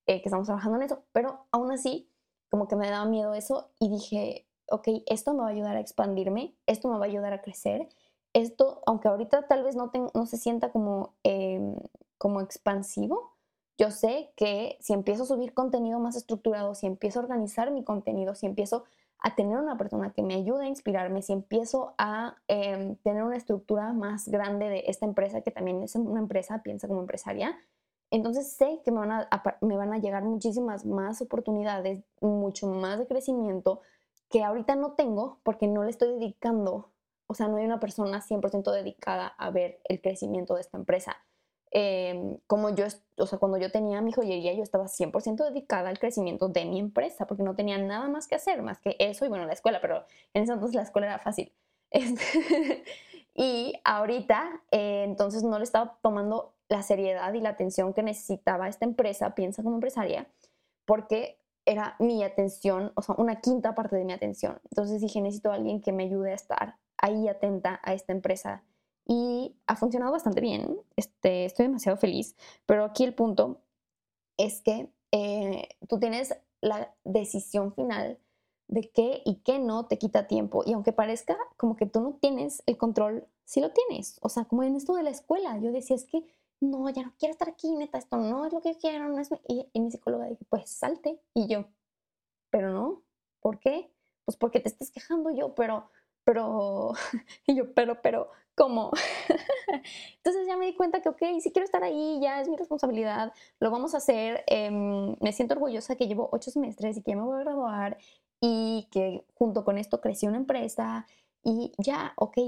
Eh, que estamos trabajando en eso, pero aún así, como que me daba miedo eso y dije, ok, esto me va a ayudar a expandirme, esto me va a ayudar a crecer, esto, aunque ahorita tal vez no, se sienta como, em, como expansivo, yo sé que si empiezo a subir contenido más estructurado, si empiezo a organizar mi contenido, si empiezo a tener una persona que me ayude a inspirarme, si empiezo a em, tener una estructura más grande de esta empresa, que también es una empresa, piensa como empresaria, entonces sé que me van a, me van a llegar muchísimas más oportunidades, mucho más de crecimiento que ahorita no tengo porque no le estoy dedicando, o sea, no hay una persona 100% dedicada a ver el crecimiento de esta empresa. Em, como yo, o sea, cuando yo tenía mi joyería, yo estaba 100% dedicada al crecimiento de mi empresa, porque no tenía nada más que hacer, más que eso y bueno, la escuela, pero en ese entonces la escuela era fácil. Este, y ahorita, eh, entonces no le estaba tomando la seriedad y la atención que necesitaba esta empresa, piensa como empresaria, porque era mi atención, o sea, una quinta parte de mi atención. Entonces dije, necesito a alguien que me ayude a estar ahí atenta a esta empresa y ha funcionado bastante bien. Este, estoy demasiado feliz, pero aquí el punto es que eh, tú tienes la decisión final de qué y qué no te quita tiempo. Y aunque parezca como que tú no tienes el control, sí lo tienes. O sea, como en esto de la escuela, yo decía, es que no, ya no quiero estar aquí, neta, esto no es lo que quiero. No es y, y mi psicóloga dijo, pues salte. Y yo, pero no, ¿por qué? Pues porque te estás quejando yo, pero pero, y yo, pero, pero, ¿cómo? Entonces ya me di cuenta que, ok, si quiero estar ahí, ya es mi responsabilidad, lo vamos a hacer. Em, me siento orgullosa que llevo ocho semestres y que me voy a graduar y que junto con esto crecí una empresa y ya, ok,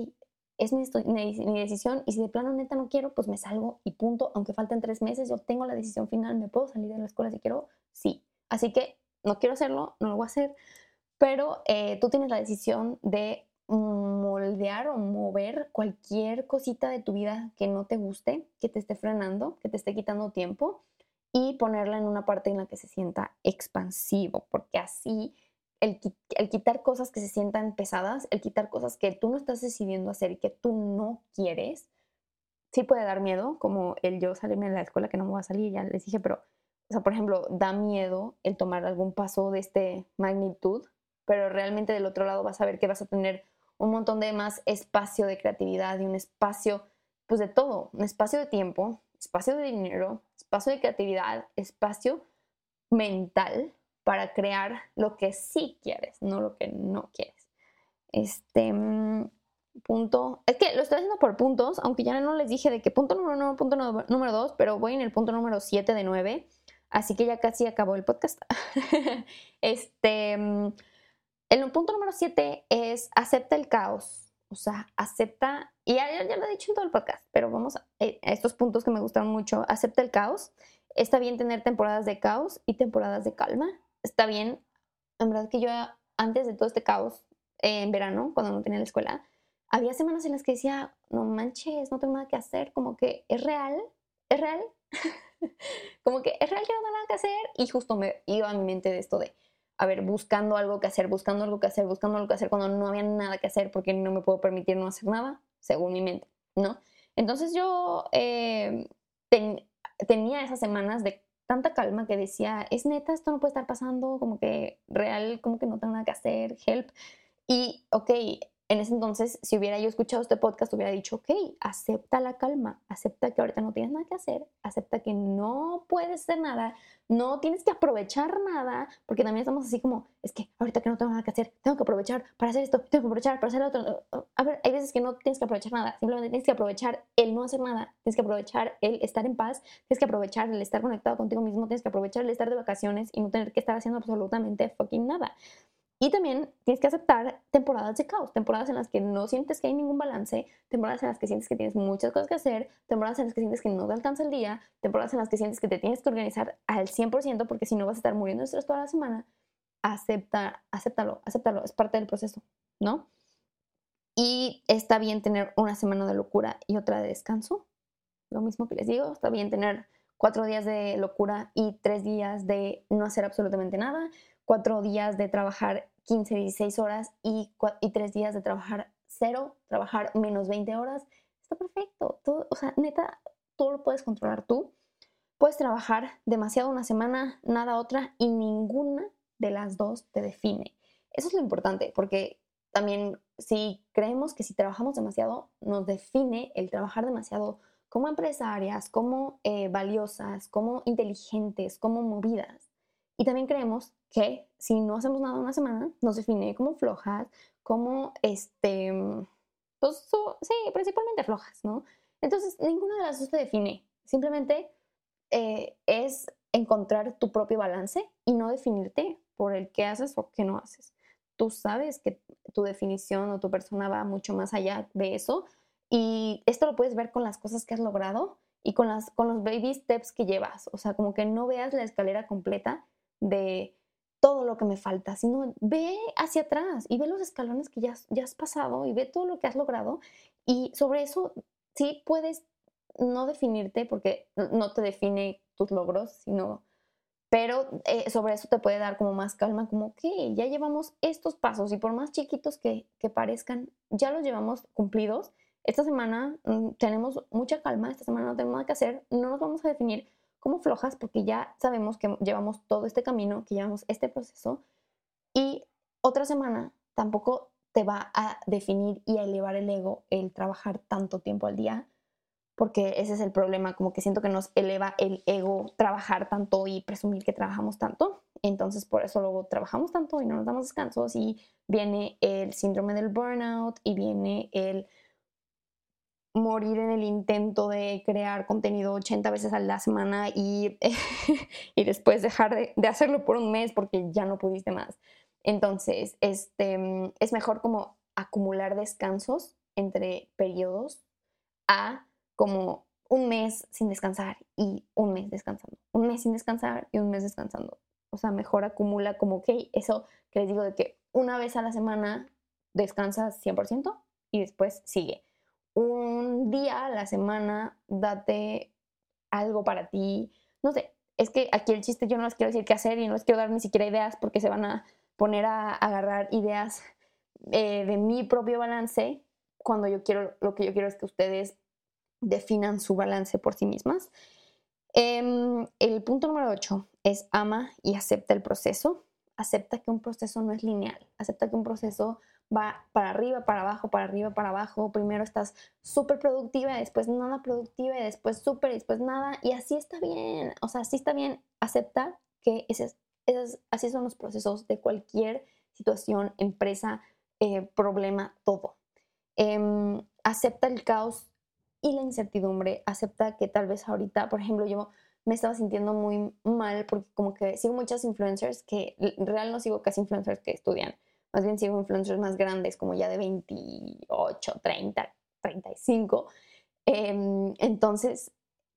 es mi, mi, decisión y si de plano neta no quiero, pues me salgo y punto, aunque falten tres meses, yo tengo la decisión final, me puedo salir de la escuela si quiero, sí. Así que no quiero hacerlo, no lo voy a hacer, pero eh, tú tienes la decisión de moldear o mover cualquier cosita de tu vida que no te guste, que te esté frenando, que te esté quitando tiempo y ponerla en una parte en la que se sienta expansivo, porque así el, el, quitar cosas que se sientan pesadas, el quitar cosas que tú no estás decidiendo hacer y que tú no quieres, sí puede dar miedo, como el yo salirme de la escuela que no me voy a salir, ya les dije, pero, o sea, por ejemplo, da miedo el tomar algún paso de este magnitud, pero realmente del otro lado vas a ver que vas a tener un montón de más espacio de creatividad y un espacio, pues de todo, un espacio de tiempo, espacio de dinero, espacio de creatividad, espacio mental para crear lo que sí quieres, no lo que no quieres. Este mm, punto, es que lo estoy haciendo por puntos, aunque ya no les dije de qué punto número uno, punto número dos, pero voy en el punto número 7 de 9, así que ya casi acabó el podcast. este, mm, el punto número 7 es acepta el caos, o sea, acepta, y ya, ya, lo he dicho en todo el podcast, pero vamos eh, a, estos puntos que me gustan mucho, acepta el caos, está bien tener temporadas de caos y temporadas de calma, está bien, en verdad que yo antes de todo este caos, en verano, cuando no tenía la escuela, había semanas en las que decía, no manches, no tengo nada que hacer, como que es real, es real, como que es real que no tengo nada que hacer y justo me iba a mi mente de esto de, a ver, buscando algo que hacer, buscando algo que hacer, buscando algo que hacer cuando no había nada que hacer porque no me puedo permitir no hacer nada, según mi mente, ¿no? Entonces yo eh, tenía esas semanas de tanta calma que decía, es neta, esto no puede estar pasando, como que real, como que no tengo nada que hacer, help. Y, ok, en ese entonces, si hubiera yo escuchado este podcast, hubiera dicho, ok, acepta la calma, acepta que ahorita no tienes nada que hacer, acepta que no puedes hacer nada, no tienes que aprovechar nada, porque también estamos así como, es que ahorita que no tengo nada que hacer, tengo que aprovechar para hacer esto, tengo que aprovechar para hacer lo otro. A ver, hay veces que no tienes que aprovechar nada, simplemente tienes que aprovechar el no hacer nada, tienes que aprovechar el estar en paz, tienes que aprovechar el estar conectado contigo mismo, tienes que aprovechar el estar de vacaciones y no tener que estar haciendo absolutamente fucking nada. Y también tienes que aceptar temporadas de caos, temporadas en las que no sientes que hay ningún balance, temporadas en las que sientes que tienes muchas cosas que hacer, temporadas en las que sientes que no te alcanza el día, temporadas en las que sientes que te tienes que organizar al 100% porque si no vas a estar muriendo de estrés toda la semana. Acepta, acéptalo, acéptalo, es parte del proceso, ¿no? Y está bien tener una semana de locura y otra de descanso. Lo mismo que les digo, está bien tener cuatro días de locura y tres días de no hacer absolutamente nada cuatro días de trabajar 15, 16 horas y, y tres días de trabajar cero, trabajar menos 20 horas, está perfecto. Todo, o sea, neta, todo lo puedes controlar tú. Puedes trabajar demasiado una semana, nada otra, y ninguna de las dos te define. Eso es lo importante, porque también si creemos que si trabajamos demasiado, nos define el trabajar demasiado como empresarias, como eh, valiosas, como inteligentes, como movidas. Y también creemos que si no hacemos nada una semana, nos define como flojas, como este, pues sí, principalmente flojas, ¿no? Entonces, ninguna de las dos te define. Simplemente eh, es encontrar tu propio balance y no definirte por el qué haces o qué no haces. Tú sabes que tu definición o tu persona va mucho más allá de eso y esto lo puedes ver con las cosas que has logrado y con, las, con los baby steps que llevas. O sea, como que no veas la escalera completa de todo lo que me falta, sino ve hacia atrás y ve los escalones que ya, ya has pasado y ve todo lo que has logrado y sobre eso sí puedes no definirte porque no te define tus logros, sino, pero eh, sobre eso te puede dar como más calma, como que ya llevamos estos pasos y por más chiquitos que, que parezcan, ya los llevamos cumplidos. Esta semana mm, tenemos mucha calma, esta semana no tenemos nada que hacer, no nos vamos a definir como flojas porque ya sabemos que llevamos todo este camino, que llevamos este proceso y otra semana tampoco te va a definir y a elevar el ego el trabajar tanto tiempo al día, porque ese es el problema, como que siento que nos eleva el ego trabajar tanto y presumir que trabajamos tanto. Entonces por eso luego trabajamos tanto y no nos damos descansos y viene el síndrome del burnout y viene el morir en el intento de crear contenido 80 veces a la semana y, y después dejar de, de, hacerlo por un mes porque ya no pudiste más. Entonces, este, es mejor como acumular descansos entre periodos a como un mes sin descansar y un mes descansando. Un mes sin descansar y un mes descansando. O sea, mejor acumula como, que eso que les digo de que una vez a la semana descansas 100% y después sigue un día a la semana, date algo para ti. No sé, es que aquí el chiste yo no les quiero decir qué hacer y no les quiero dar ni siquiera ideas porque se van a poner a, agarrar ideas eh, de mi propio balance cuando yo quiero, lo que yo quiero es que ustedes definan su balance por sí mismas. Em, el punto número 8 es ama y acepta el proceso. Acepta que un proceso no es lineal. Acepta que un proceso va para arriba, para abajo, para arriba, para abajo. Primero estás súper productiva, después nada productiva, después súper, después nada. Y así está bien. O sea, así está bien. Acepta que ese, así son los procesos de cualquier situación, empresa, eh, problema, todo. Em, acepta el caos y la incertidumbre. Acepta que tal vez ahorita, por ejemplo, yo me estaba sintiendo muy mal porque como que sigo muchas influencers que en real no sigo casi influencers que estudian más bien sigo influencers más grandes, como ya de 28, 30, 35. entonces,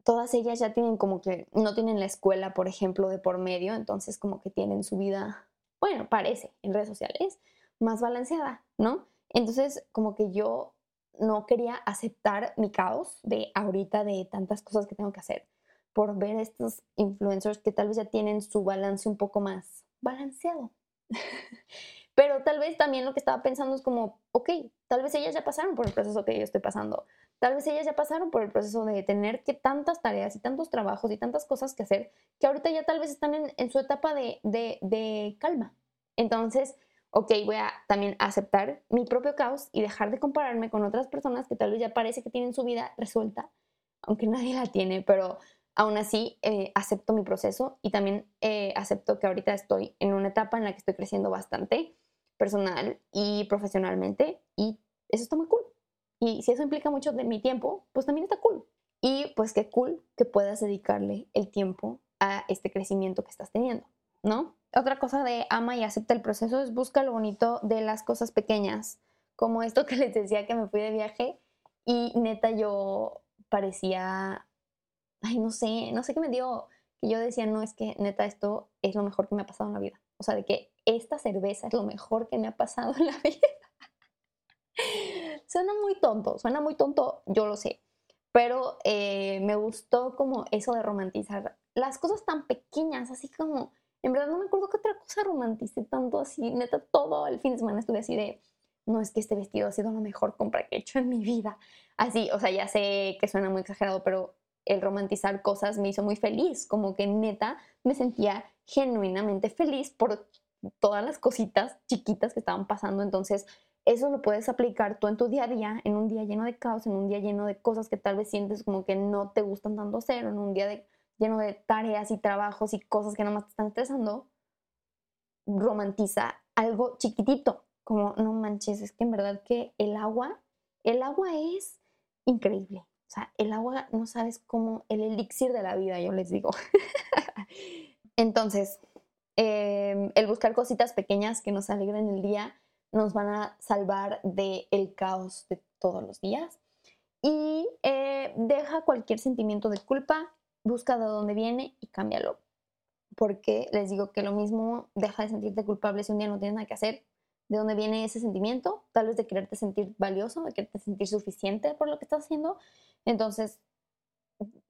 todas ellas ya tienen como que, no tienen la escuela, por ejemplo, de por medio, entonces como que tienen su vida, bueno, parece, en redes sociales, más balanceada, ¿no? Entonces, como que yo no quería aceptar mi caos de ahorita de tantas cosas que tengo que hacer por ver estos influencers que tal vez ya tienen su balance un poco más balanceado. Pero tal vez también lo que estaba pensando es como, ok, tal vez ellas ya pasaron por el proceso que yo estoy pasando. Tal vez ellas ya pasaron por el proceso de tener que tantas tareas y tantos trabajos y tantas cosas que hacer, que ahorita ya tal vez están en, su etapa de, de calma. Entonces, ok, voy a también aceptar mi propio caos y dejar de compararme con otras personas que tal vez ya parece que tienen su vida resuelta, aunque nadie la tiene, pero Aún así, eh, acepto mi proceso y también eh, acepto que ahorita estoy en una etapa en la que estoy creciendo bastante personal y profesionalmente y eso está muy cool. Y si eso implica mucho de mi tiempo, pues también está cool. Y pues qué cool que puedas dedicarle el tiempo a este crecimiento que estás teniendo, ¿no? Otra cosa de ama y acepta el proceso es busca lo bonito de las cosas pequeñas, como esto que les decía que me fui de viaje y neta yo parecía ay, no sé, no sé qué me dio, yo decía, no, es que neta, esto es lo mejor que me ha pasado en la vida. O sea, de que esta cerveza es lo mejor que me ha pasado en la vida. suena muy tonto, suena muy tonto, yo lo sé. Pero eh, me gustó como eso de romantizar las cosas tan pequeñas, así como, en verdad no me acuerdo qué otra cosa romanticé tanto así, neta, todo el fin de semana estuve así de, no es que este vestido ha sido la mejor compra que he hecho en mi vida. Así, o sea, ya sé que suena muy exagerado, pero el romantizar cosas me hizo muy feliz, como que neta me sentía genuinamente feliz por todas las cositas chiquitas que estaban pasando. Entonces, eso lo puedes aplicar tú en tu día a día, en un día lleno de caos, en un día lleno de cosas que tal vez sientes como que no te gustan tanto hacer, en un día lleno de tareas y trabajos y cosas que nada más te están estresando. Romantiza algo chiquitito, como no manches, es que en verdad que el agua, el agua es increíble. O sea, el agua no sabes cómo, el elixir de la vida, yo les digo. Entonces, em, el buscar cositas pequeñas que nos alegren el día nos van a salvar del el caos de todos los días. Y eh, deja cualquier sentimiento de culpa, busca de dónde viene y cámbialo. Porque les digo que lo mismo, deja de sentirte culpable si un día no tienes nada que hacer, de dónde viene ese sentimiento, tal vez de quererte sentir valioso, de quererte sentir suficiente por lo que estás haciendo. Entonces,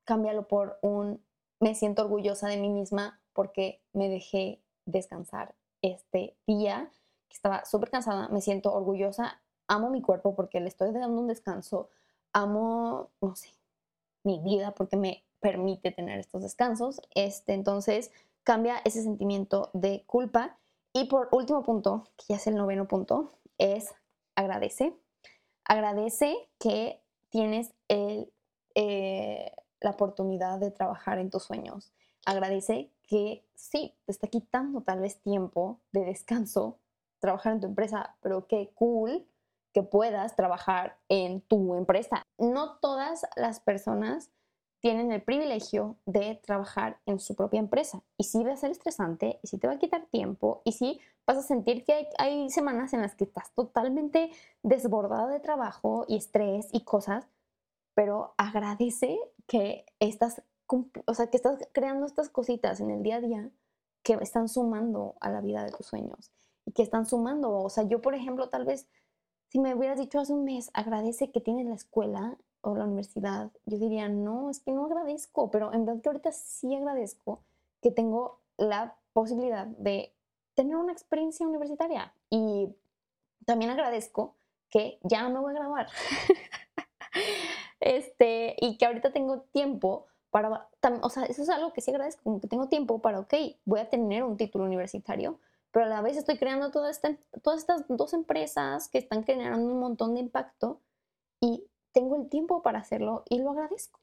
cámbialo por un me siento orgullosa de mí misma porque me dejé descansar este día, que estaba súper cansada, me siento orgullosa, amo mi cuerpo porque le estoy dando un descanso, amo, no sé, mi vida porque me permite tener estos descansos. Este, entonces, cambia ese sentimiento de culpa y por último punto, que ya es el noveno punto, es agradece. Agradece que tienes el, eh, la oportunidad de trabajar en tus sueños. Agradece que sí, te está quitando tal vez tiempo de descanso trabajar en tu empresa, pero qué cool que puedas trabajar en tu empresa. No todas las personas tienen el privilegio de trabajar en su propia empresa. Y sí va a ser estresante, y sí te va a quitar tiempo, y sí vas a sentir que hay, semanas en las que estás totalmente desbordada de trabajo y estrés y cosas, pero agradece que estás, o sea, que estás creando estas cositas en el día a día que están sumando a la vida de tus sueños y que están sumando. O sea, yo, por ejemplo, tal vez si me hubieras dicho hace un mes, agradece que tienes la escuela o la universidad, yo diría, no, es que no agradezco, pero en verdad que ahorita sí agradezco que tengo la posibilidad de tener una experiencia universitaria. Y también agradezco que ya me voy a graduar. este, y que ahorita tengo tiempo para, o sea, eso es algo que sí agradezco, como que tengo tiempo para, ok, voy a tener un título universitario, pero a la vez estoy creando toda esta, todas estas dos empresas que están generando un montón de impacto y tengo el tiempo para hacerlo y lo agradezco.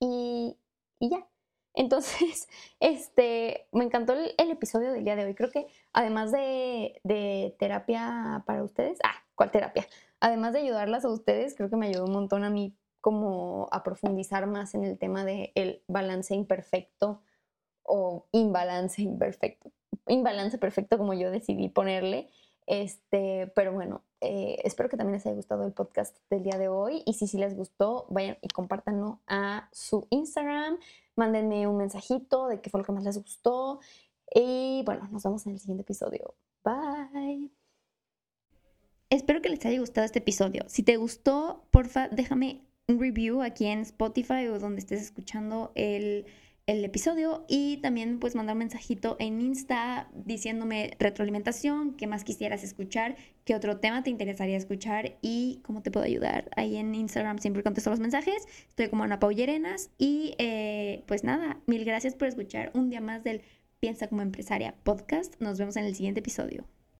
Y, y ya. Entonces, este, me encantó el, episodio del día de hoy. Creo que además de, de, terapia para ustedes, ah, ¿cuál terapia? Además de ayudarlas a ustedes, creo que me ayudó un montón a mí como a profundizar más en el tema del el balance imperfecto o imbalance imperfecto. Imbalance perfecto como yo decidí ponerle. Este, pero bueno, eh, espero que también les haya gustado el podcast del día de hoy. Y si sí les gustó, vayan y compártanlo a su Instagram. Mándenme un mensajito de qué fue lo que más les gustó. Y bueno, nos vemos en el siguiente episodio. Bye. Espero que les haya gustado este episodio. Si te gustó, porfa, déjame un review aquí en Spotify o donde estés escuchando el el episodio y también pues mandar un mensajito en Insta diciéndome retroalimentación, qué más quisieras escuchar, qué otro tema te interesaría escuchar y cómo te puedo ayudar. Ahí en Instagram siempre contesto los mensajes, estoy como Ana Paullerenas y eh, pues nada, mil gracias por escuchar un día más del Piensa como empresaria podcast. Nos vemos en el siguiente episodio.